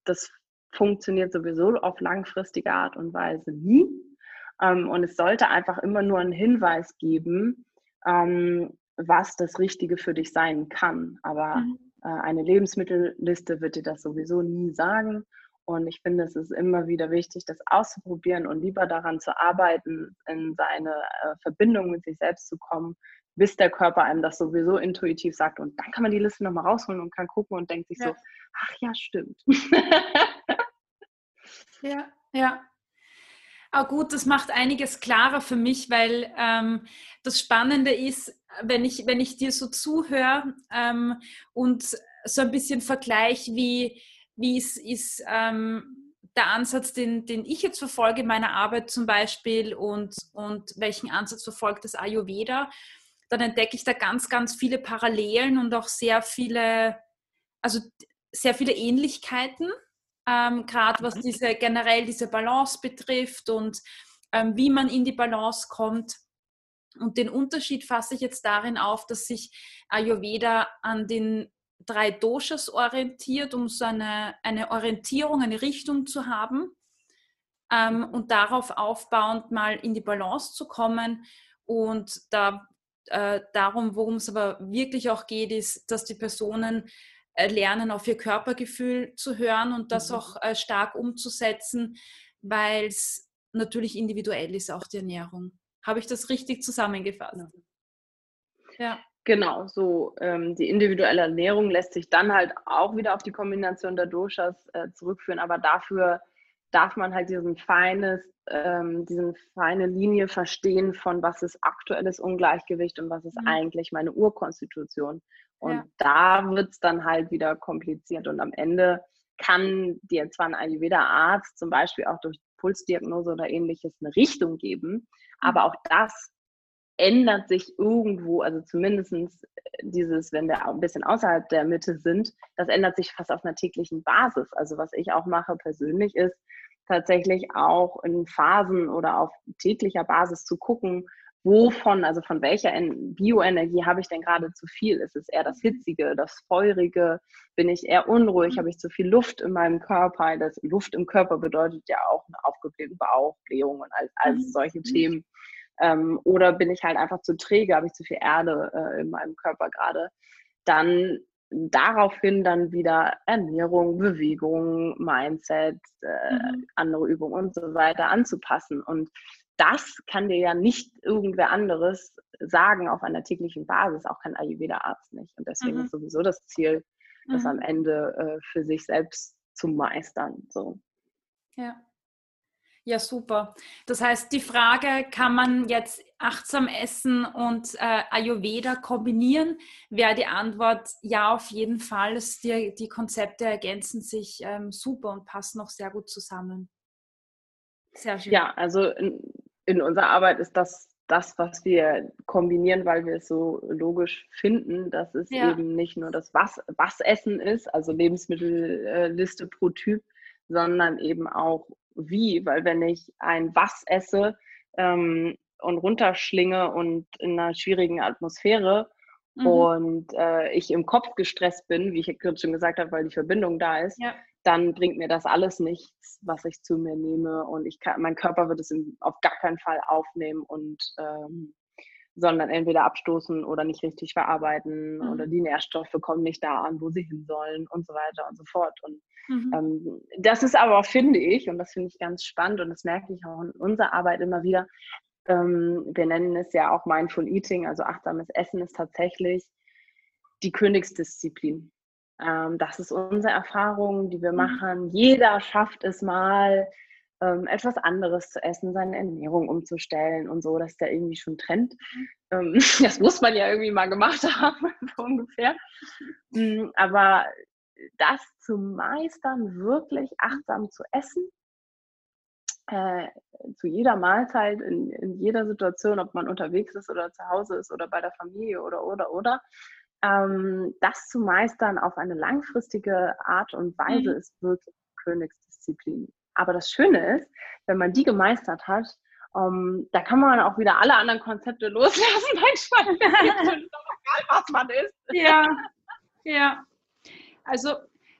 das funktioniert sowieso auf langfristige Art und Weise nie. Ähm, und es sollte einfach immer nur einen Hinweis geben, ähm, was das Richtige für dich sein kann. Aber mhm. Äh, eine Lebensmittelliste wird dir das sowieso nie sagen. Und ich finde, es ist immer wieder wichtig, das auszuprobieren und lieber daran zu arbeiten, in seine äh, Verbindung mit sich selbst zu kommen, bis der Körper einem das sowieso intuitiv sagt. Und dann kann man die Liste nochmal rausholen und kann gucken und denkt sich ja. so, ach ja, stimmt. (laughs) Ja, ja. Aber gut, das macht einiges klarer für mich, weil ähm, das Spannende ist, wenn ich, wenn ich dir so zuhöre ähm, und so ein bisschen vergleiche, wie, wie es ist ähm, der Ansatz, den, den ich jetzt verfolge in meiner Arbeit zum Beispiel und, und welchen Ansatz verfolgt das Ayurveda, dann entdecke ich da ganz, ganz viele Parallelen und auch sehr viele, also sehr viele Ähnlichkeiten ähm, gerade was diese generell diese Balance betrifft und ähm, wie man in die Balance kommt. Und den Unterschied fasse ich jetzt darin auf, dass sich Ayurveda an den drei Doshas orientiert, um so eine, eine Orientierung, eine Richtung zu haben ähm, und darauf aufbauend mal in die Balance zu kommen. Und da, äh, darum, worum es aber wirklich auch geht, ist, dass die Personen lernen, auf ihr Körpergefühl zu hören und das mhm. auch äh, stark umzusetzen, weil es natürlich individuell ist, auch die Ernährung. Habe ich das richtig zusammengefasst? Ja. Genau, so ähm, die individuelle Ernährung lässt sich dann halt auch wieder auf die Kombination der Doshas äh, zurückführen, aber dafür darf man halt diesen feines, ähm, diesen feine Linie verstehen von was ist aktuelles Ungleichgewicht und was ist mhm. eigentlich meine Urkonstitution. Und ja. da wird es dann halt wieder kompliziert. Und am Ende kann dir zwar ein Ayurveda-Arzt zum Beispiel auch durch Pulsdiagnose oder ähnliches eine Richtung geben. Aber auch das ändert sich irgendwo, also zumindest dieses, wenn wir ein bisschen außerhalb der Mitte sind, das ändert sich fast auf einer täglichen Basis. Also was ich auch mache persönlich ist, tatsächlich auch in Phasen oder auf täglicher Basis zu gucken, wovon, also von welcher Bioenergie habe ich denn gerade zu viel? Ist es eher das Hitzige, das Feurige? Bin ich eher unruhig? Mhm. Habe ich zu viel Luft in meinem Körper? Das Luft im Körper bedeutet ja auch eine aufgeblähte Bauch, Blähung und all, all mhm. solche Themen. Ähm, oder bin ich halt einfach zu träge? Habe ich zu viel Erde äh, in meinem Körper gerade? Dann daraufhin dann wieder Ernährung, Bewegung, Mindset, äh, mhm. andere Übungen und so weiter anzupassen. Und das kann dir ja nicht irgendwer anderes sagen auf einer täglichen Basis, auch kein Ayurveda-Arzt nicht. Und deswegen mhm. ist sowieso das Ziel, das mhm. am Ende äh, für sich selbst zu meistern. So. Ja. Ja, super. Das heißt, die Frage, kann man jetzt achtsam essen und äh, Ayurveda kombinieren, wäre die Antwort ja, auf jeden Fall. Die, die Konzepte ergänzen sich ähm, super und passen auch sehr gut zusammen. Sehr schön. Ja, also in, in unserer Arbeit ist das das, was wir kombinieren, weil wir es so logisch finden, dass es ja. eben nicht nur das was, was Essen ist, also Lebensmittelliste pro Typ, sondern eben auch wie, weil wenn ich ein was esse ähm, und runterschlinge und in einer schwierigen Atmosphäre mhm. und äh, ich im Kopf gestresst bin, wie ich gerade schon gesagt habe, weil die Verbindung da ist, ja. dann bringt mir das alles nichts, was ich zu mir nehme und ich kann, mein Körper wird es auf gar keinen Fall aufnehmen und ähm, sondern entweder abstoßen oder nicht richtig verarbeiten mhm. oder die Nährstoffe kommen nicht da an, wo sie hin sollen und so weiter und so fort. Und mhm. ähm, das ist aber, finde ich, und das finde ich ganz spannend und das merke ich auch in unserer Arbeit immer wieder, ähm, wir nennen es ja auch Mindful Eating, also achtsames Essen ist tatsächlich die Königsdisziplin. Ähm, das ist unsere Erfahrung, die wir mhm. machen. Jeder schafft es mal, ähm, etwas anderes zu essen, seine Ernährung umzustellen und so. Das ist ja irgendwie schon Trend. Ähm, (laughs) das muss man ja irgendwie mal gemacht (laughs) haben, so ungefähr. Mhm, aber das zu meistern, wirklich achtsam zu essen, äh, zu jeder Mahlzeit, in, in, jeder Situation, ob man unterwegs ist oder zu Hause ist oder bei der Familie oder, oder, oder, ähm, das zu meistern auf eine langfristige Art und Weise mhm. ist wirklich Königsdisziplin. Aber das Schöne ist, wenn man die gemeistert hat, um, ähm, da kann man auch wieder alle anderen Konzepte (laughs) loslassen. Manchmal (laughs) egal, was man ist. Ja, ja. Also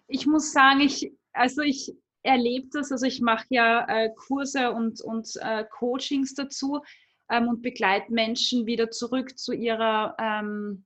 ich muss sagen, ich, also ich erlebe das, also ich mache ja äh, Kurse und, und äh, Coachings dazu ähm, und begleite Menschen wieder zurück zu ihrer ähm,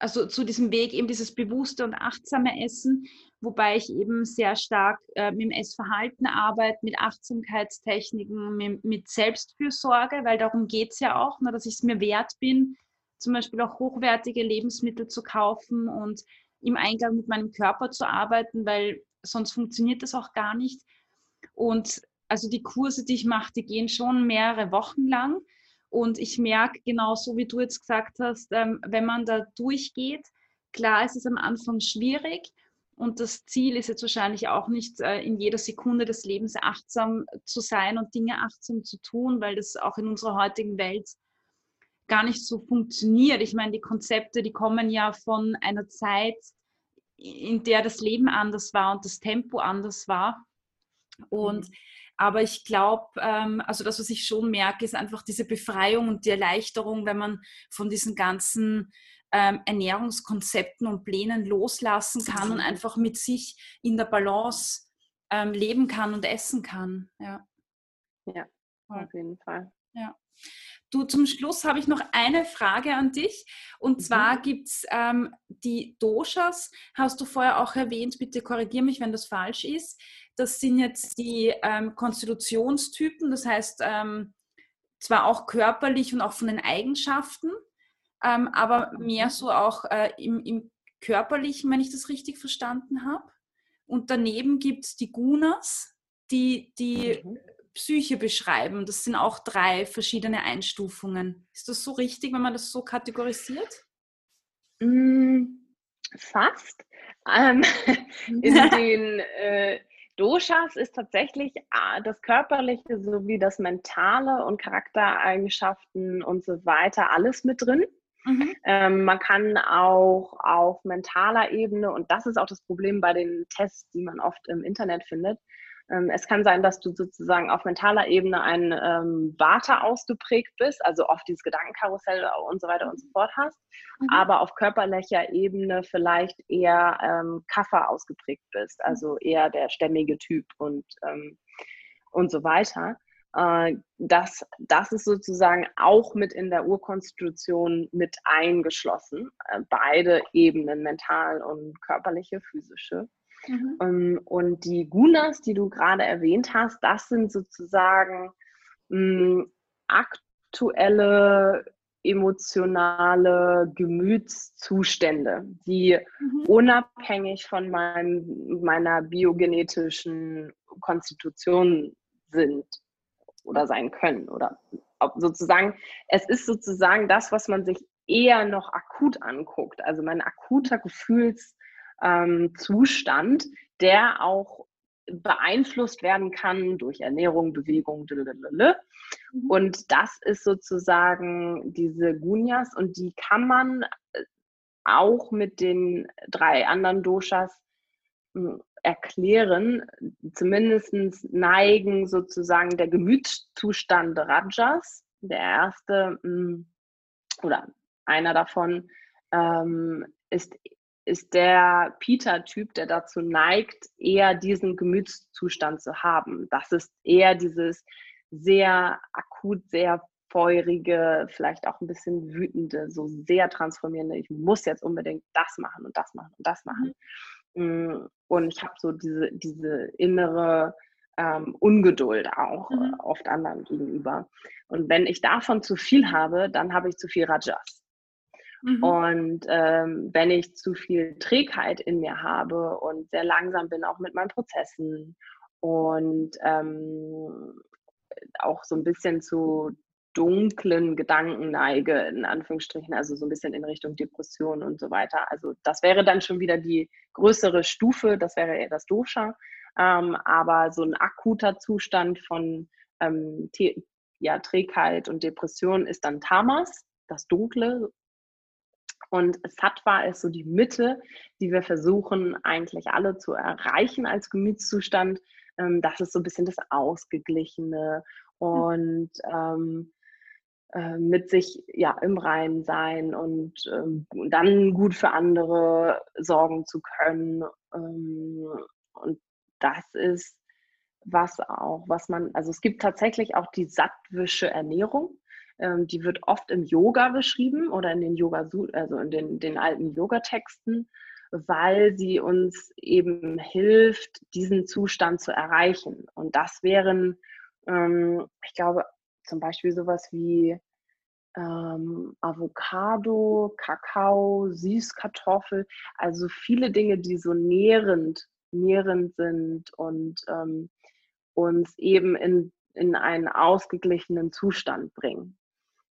also zu diesem Weg eben dieses bewusste und achtsame Essen, wobei ich eben sehr stark äh, mit dem Essverhalten arbeite, mit Achtsamkeitstechniken, mit, mit Selbstfürsorge, weil darum geht es ja auch, ne, dass ich es mir wert bin, zum Beispiel auch hochwertige Lebensmittel zu kaufen und im Eingang mit meinem Körper zu arbeiten, weil sonst funktioniert das auch gar nicht. Und also die Kurse, die ich mache, die gehen schon mehrere Wochen lang. Und ich merke genauso, wie du jetzt gesagt hast, ähm, wenn man da durchgeht, klar ist es am Anfang schwierig. Und das Ziel ist jetzt wahrscheinlich auch nicht, äh, in jeder Sekunde des Lebens achtsam zu sein und Dinge achtsam zu tun, weil das auch in unserer heutigen Welt gar nicht so funktioniert. Ich meine, die Konzepte, die kommen ja von einer Zeit, in der das Leben anders war und das Tempo anders war. Und mhm. Aber ich glaube, ähm, also das, was ich schon merke, ist einfach diese Befreiung und die Erleichterung, wenn man von diesen ganzen ähm, Ernährungskonzepten und Plänen loslassen kann und einfach mit sich in der Balance ähm, leben kann und essen kann. Ja, ja auf jeden Fall. Ja. Du, zum Schluss habe ich noch eine Frage an dich. Und mhm. zwar gibt es ähm, die Doshas, hast du vorher auch erwähnt, bitte korrigiere mich, wenn das falsch ist. Das sind jetzt die ähm, Konstitutionstypen, das heißt ähm, zwar auch körperlich und auch von den Eigenschaften, ähm, aber mehr so auch äh, im, im körperlichen, wenn ich das richtig verstanden habe. Und daneben gibt es die Gunas, die die mhm. Psyche beschreiben. Das sind auch drei verschiedene Einstufungen. Ist das so richtig, wenn man das so kategorisiert? Mm, fast. Ähm, (laughs) in (laughs) den äh, Doshas ist tatsächlich ah, das Körperliche sowie das Mentale und Charaktereigenschaften und so weiter alles mit drin. Mhm. Ähm, man kann auch auf mentaler Ebene, und das ist auch das Problem bei den Tests, die man oft im Internet findet, ähm, es kann sein, dass du sozusagen auf mentaler Ebene ein ähm, Vata ausgeprägt bist, also oft dieses Gedankenkarussell und so weiter und so fort hast, mhm. aber auf körperlicher Ebene vielleicht eher ähm, Kaffer ausgeprägt bist, also eher der stämmige Typ und, ähm, und so weiter. Äh, das, das ist sozusagen auch mit in der Urkonstitution mit eingeschlossen, äh, beide Ebenen, mental und körperliche, physische. Mhm. Ähm, und die Gunas, die du gerade erwähnt hast, das sind sozusagen mh, hm, aktuelle emotionale Gemütszustände, die mhm. unabhängig von meinem, meiner biogenetischen Konstitution sind oder sein können. Oder sozusagen, es ist sozusagen das, was man sich eher noch akut anguckt. Also mein akuter Gefühls- ähm, der auch beeinflusst werden kann durch Ernährung, Bewegung. Blablabla. Mhm. Und das ist sozusagen diese Gunyas und die kann man äh, auch mit den drei anderen Doshas hm, erklären. Zumindest neigen sozusagen der Gemütszustand Rajas, der erste hm, oder einer davon, ähm, ist ist der Peter-Typ, der dazu neigt, eher diesen Gemütszustand zu haben. Das ist eher dieses sehr akut, sehr feurige, vielleicht auch ein bisschen wütende, so sehr transformierende, ich muss jetzt unbedingt das machen und das machen und das machen. Mhm. Und ich habe so diese, diese innere ähm, Ungeduld auch mhm. äh, oft anderen gegenüber. Und wenn ich davon zu viel habe, dann habe ich zu viel Rajas. Mhm. Und ähm, wenn ich zu viel Trägheit in mir habe und sehr langsam bin, auch mit meinen Prozessen und ähm, auch so ein bisschen zu dunklen Gedanken neige, in Anführungsstrichen, also so ein bisschen in Richtung Depression und so weiter. Also das wäre dann schon wieder die größere Stufe, das wäre eher das Dosha. Ähm, aber so ein akuter Zustand von ähm, ja, Trägheit und Depression ist dann Tamas, das Dunkle, und Sattva ist so die Mitte, die wir versuchen eigentlich alle zu erreichen als Gemütszustand. Ähm, das ist so ein bisschen das Ausgeglichene und ähm, äh, mit sich ja im Reinen sein und ähm, dann gut für andere sorgen zu können. Ähm, und das ist was auch, was man, also es gibt tatsächlich auch die sattwische Ernährung. Ähm, die wird oft im Yoga beschrieben oder in den Yoga, also in den, den alten Yoga-Texten, weil sie uns eben hilft, diesen Zustand zu erreichen. Und das wären, ähm, ich glaube, zum Beispiel sowas wie ähm, Avocado, Kakao, Süßkartoffel, also viele Dinge, die so nährend, nährend sind und ähm, uns eben in, in einen ausgeglichenen Zustand bringen.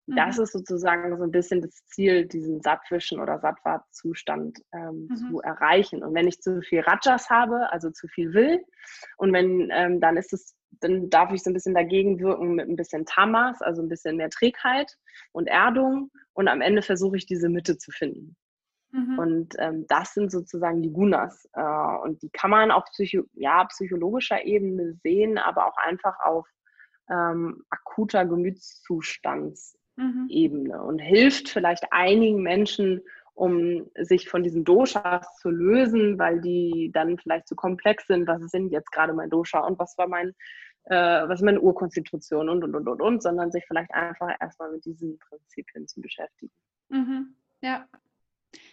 Das mhm. ist sozusagen so ein bisschen das Ziel, diesen Sattwischen oder Sattva-Zustand ähm, mhm. zu erreichen. Und wenn ich zu viel Rajas habe, also zu viel will, und wenn, ähm, dann ist es, dann darf ich so ein bisschen dagegen wirken mit ein bisschen Tamas, also ein bisschen mehr Trägheit und Erdung. Und am Ende versuche ich diese Mitte zu finden. Mhm. Und ähm, das sind sozusagen die Gunas. Äh, und die kann man auf Psycho ja, psychologischer Ebene sehen, aber auch einfach auf ähm, akuter Gemütszustands mhm. Ebene und hilft vielleicht einigen Menschen, um sich von diesen Doshas zu lösen, weil die dann vielleicht zu komplex sind. Was ist denn jetzt gerade mein Dosha und was war mein, äh, was ist meine Urkonstitution und und und und und, sondern sich vielleicht einfach erstmal mit diesen Prinzipien zu beschäftigen. Mhm. Ja.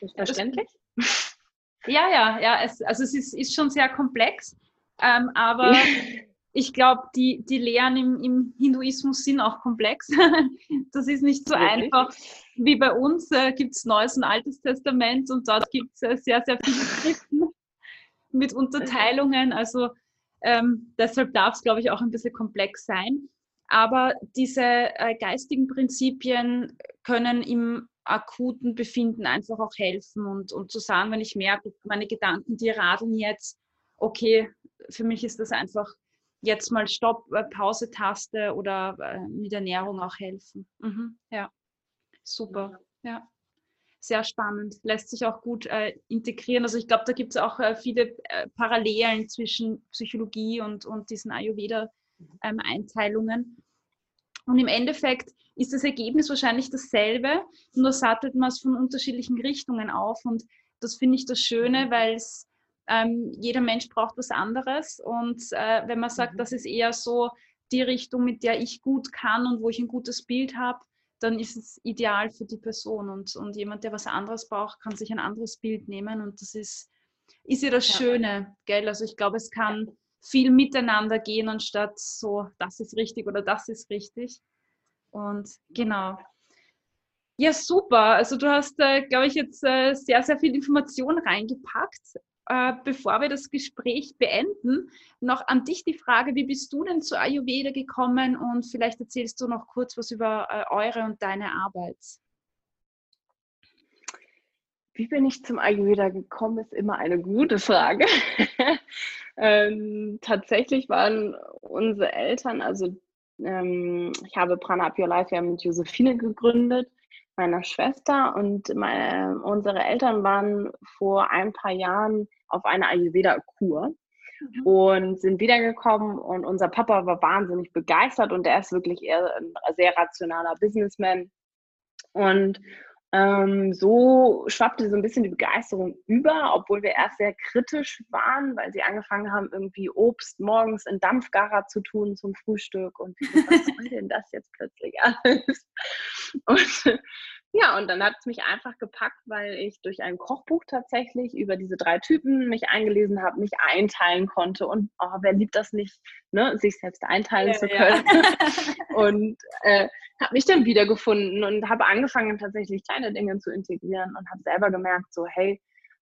Ist verständlich? (laughs) Ja, ja, ja. Es, also es ist, ist schon sehr komplex, ähm, aber (laughs) ich glaube, die, die Lehren im, im, Hinduismus sind auch komplex. (laughs) das ist nicht so Wirklich? einfach wie bei uns. Äh, gibt es Neues und Altes Testament und dort gibt es äh, sehr, sehr viele (laughs) Schriften mit Unterteilungen. Also ähm, deshalb darf es, glaube ich, auch ein bisschen komplex sein. Aber diese äh, geistigen Prinzipien können im akuten Befinden einfach auch helfen und, und zu sagen, wenn ich merke, meine Gedanken, die radeln jetzt, okay, für mich ist das einfach jetzt mal Stopp, äh, Pause-Taste oder äh, mit Ernährung auch helfen. Mhm, ja, super, ja. Sehr spannend, lässt sich auch gut äh, integrieren. Also ich glaube, da gibt es auch äh, viele äh, Parallelen zwischen Psychologie und, und diesen Ayurveda-Einteilungen. Ähm, und im Endeffekt ist das Ergebnis wahrscheinlich dasselbe, nur sattelt man es von unterschiedlichen Richtungen auf. Und das finde ich das Schöne, weil es ähm, jeder Mensch braucht was anderes. Und äh, wenn man sagt, mhm. das ist eher so die Richtung, mit der ich gut kann und wo ich ein gutes Bild habe, dann ist es ideal für die Person. Und, und jemand, der was anderes braucht, kann sich ein anderes Bild nehmen. Und das ist, ist ja das ja. Schöne, gell? Also ich glaube, es kann viel miteinander gehen, anstatt so, das ist richtig oder das ist richtig. Und genau. Ja, super. Also du hast, äh, glaube ich, jetzt äh, sehr, sehr viel Information reingepackt. Äh, bevor wir das Gespräch beenden, noch an dich die Frage, wie bist du denn zu Ayurveda gekommen und vielleicht erzählst du noch kurz was über äh, eure und deine Arbeit. Wie bin ich zum Ayurveda gekommen, ist immer eine gute Frage. (laughs) ähm, tatsächlich waren unsere Eltern, also ähm, ich habe Prana Up Your Life ja mit Josephine gegründet meiner Schwester und meine, unsere Eltern waren vor ein paar Jahren auf einer Ayurveda-Kur mhm. und sind wiedergekommen und unser Papa war wahnsinnig begeistert und er ist wirklich eher ein sehr rationaler Businessman und ähm, so schwappte so ein bisschen die Begeisterung über, obwohl wir erst sehr kritisch waren, weil sie angefangen haben, irgendwie Obst morgens in Dampfgarer zu tun zum Frühstück und was soll (laughs) denn das jetzt plötzlich alles? (laughs) Und ja, und dann hat es mich einfach gepackt, weil ich durch ein Kochbuch tatsächlich über diese drei Typen mich eingelesen habe, mich einteilen konnte. Und oh, wer liebt das nicht, ne, sich selbst einteilen ja, zu können? Ja. (laughs) und äh, habe mich dann wiedergefunden und habe angefangen, tatsächlich kleine Dinge zu integrieren und habe selber gemerkt, so, hey,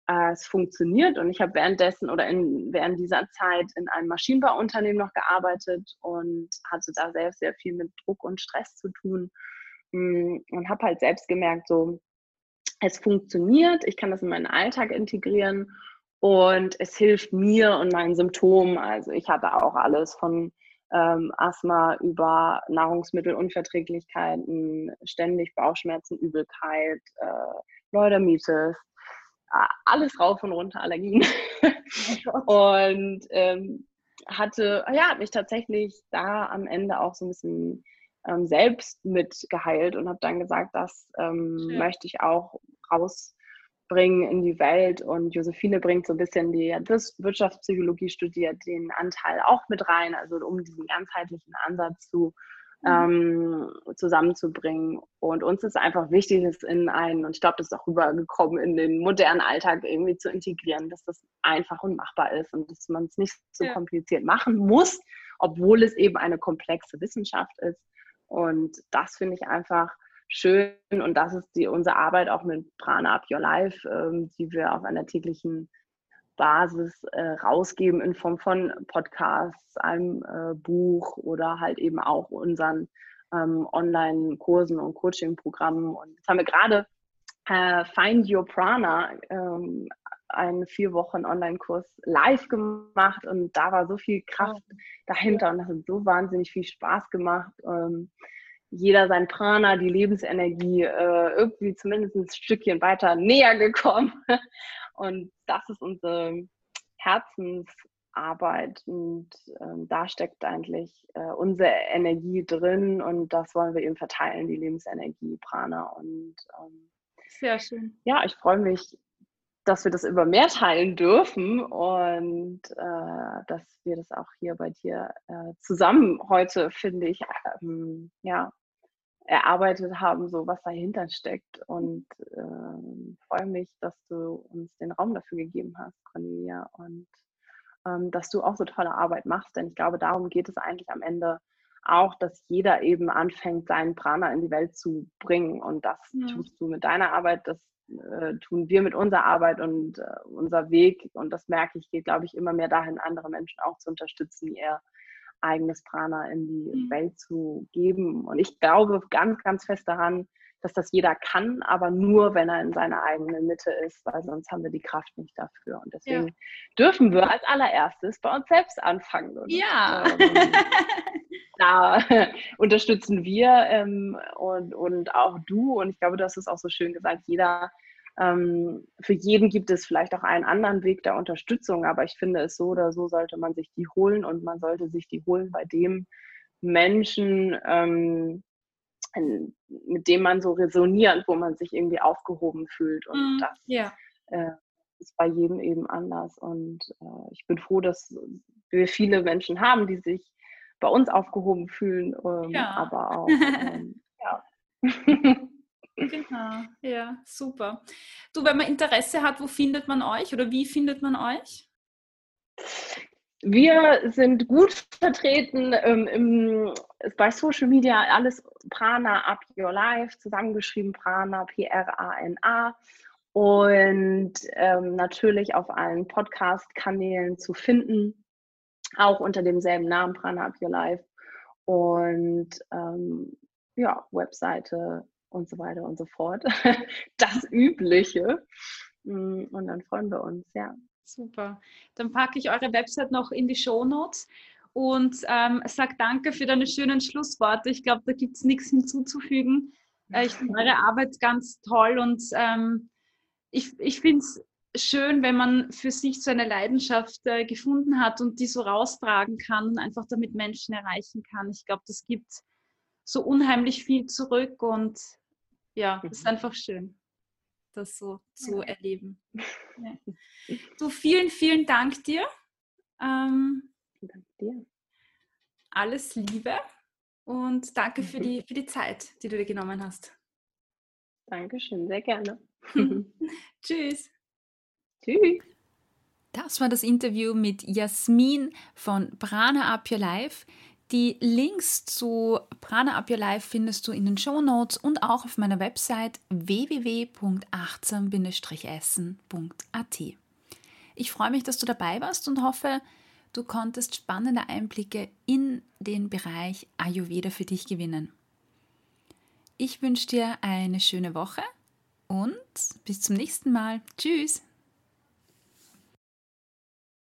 äh, es funktioniert. Und ich habe währenddessen oder in, während dieser Zeit in einem Maschinenbauunternehmen noch gearbeitet und hatte da selbst sehr viel mit Druck und Stress zu tun und habe halt selbst gemerkt, so, es funktioniert, ich kann das in meinen Alltag integrieren und es hilft mir und meinen Symptomen. Also ich hatte auch alles von ähm, Asthma über Nahrungsmittelunverträglichkeiten, ständig Bauchschmerzen, Übelkeit, äh, Neurodermitis, alles rauf und runter, Allergien. Oh (laughs) und ähm, hatte, ja, mich tatsächlich da am Ende auch so ein bisschen ähm, selbst mit geheilt und habe dann gesagt, das ähm, möchte ich auch rausbringen in die Welt. Und Josephine bringt so ein bisschen die Wirtschaftspsychologie studiert, den Anteil auch mit rein, also um diesen ganzheitlichen Ansatz zu mhm. ähm, zusammenzubringen. Und uns ist einfach wichtig, es in einen, und ich glaube, das ist auch rübergekommen, in den modernen Alltag irgendwie zu integrieren, dass das einfach und machbar ist und dass man es nicht so ja. kompliziert machen muss, obwohl es eben eine komplexe Wissenschaft ist. Und das finde ich einfach schön und das ist die, unsere Arbeit auch mit Prana Up Your Life, ähm, die wir auf einer täglichen Basis äh, rausgeben in Form von Podcasts, einem äh, Buch oder halt eben auch unseren ähm, Online-Kursen und Coaching-Programmen. Und jetzt haben wir gerade äh, Find Your Prana, ähm, einen vier Wochen Online-Kurs live gemacht und da war so viel Kraft dahinter und das hat so wahnsinnig viel Spaß gemacht. Ähm, jeder sein Prana, die Lebensenergie äh, irgendwie zumindest ein Stückchen weiter näher gekommen. (laughs) Und das ist unsere Herzensarbeit und ähm, da steckt eigentlich äh, unsere Energie drin und das wollen wir eben verteilen, die Lebensenergie, Prana. Und ähm, sehr schön. Ja, ich freue mich dass wir das über mehr teilen dürfen und äh, dass wir das auch hier bei dir äh, zusammen heute, finde ich, ähm, ja, erarbeitet haben, so was dahinter steckt. Und äh, freue mich, dass du uns den Raum dafür gegeben hast, Cornelia, und ähm, dass du auch so tolle Arbeit machst. Denn ich glaube, darum geht es eigentlich am Ende auch, dass jeder eben anfängt, seinen Prana in die Welt zu bringen. Und das ja. tust du mit deiner Arbeit, das äh, tun wir mit unserer Arbeit und äh, unser Weg. Und das merke ich, geht, glaube ich, immer mehr dahin, andere Menschen auch zu unterstützen, ihr eigenes Prana in die mhm. Welt zu geben. Und ich glaube ganz, ganz fest daran, dass das jeder kann, aber nur, wenn er in seiner eigenen Mitte ist, weil sonst haben wir die Kraft nicht dafür. Und deswegen ja. dürfen wir als allererstes bei uns selbst anfangen. Und, ja. Ähm, da (laughs) unterstützen wir ähm, und, und auch du. Und ich glaube, du hast es auch so schön gesagt, jeder ähm, für jeden gibt es vielleicht auch einen anderen Weg der Unterstützung, aber ich finde es so oder so sollte man sich die holen und man sollte sich die holen bei dem Menschen, ähm, mit dem man so resoniert, wo man sich irgendwie aufgehoben fühlt. Und mm, das yeah. äh, ist bei jedem eben anders. Und äh, ich bin froh, dass wir viele Menschen haben, die sich bei uns aufgehoben fühlen, ähm, ja. aber auch, ähm, (laughs) ja. genau, ja, super. Du, wenn man Interesse hat, wo findet man euch oder wie findet man euch? Wir sind gut vertreten ähm, im, bei Social Media, alles Prana Up Your Life, zusammengeschrieben Prana, P-R-A-N-A. Und ähm, natürlich auf allen Podcast-Kanälen zu finden, auch unter demselben Namen Prana Up Your Life. Und ähm, ja, Webseite und so weiter und so fort. (laughs) Das Übliche. Mm, und dann freuen wir uns, ja. Super. Dann packe ich eure Website noch in die Show Notes und ähm, sage danke für deine schönen Schlussworte. Ich glaube, da gibt es nichts hinzuzufügen. Äh, ich finde eure Arbeit ganz toll und ähm, ich, ich finde es schön, wenn man für sich so eine Leidenschaft äh, gefunden hat und die so raustragen kann und einfach damit Menschen erreichen kann. Ich glaube, das gibt so unheimlich viel zurück und ja, es ist mhm. einfach schön das so zu erleben. Ja. (laughs) Du, vielen, vielen Dank dir. Ähm, Dank dir. Alles Liebe und danke für die, (laughs) für die Zeit, die du dir genommen hast. Dankeschön, sehr gerne. (laughs) Tschüss. Tschüss. Das war das Interview mit Jasmin von Prana Up Your Life. Die Links zu Prana Up Your Life findest du in den Show Notes und auch auf meiner Website www.achtsam-essen.at. Ich freue mich, dass du dabei warst und hoffe, du konntest spannende Einblicke in den Bereich Ayurveda für dich gewinnen. Ich wünsche dir eine schöne Woche und bis zum nächsten Mal. Tschüss!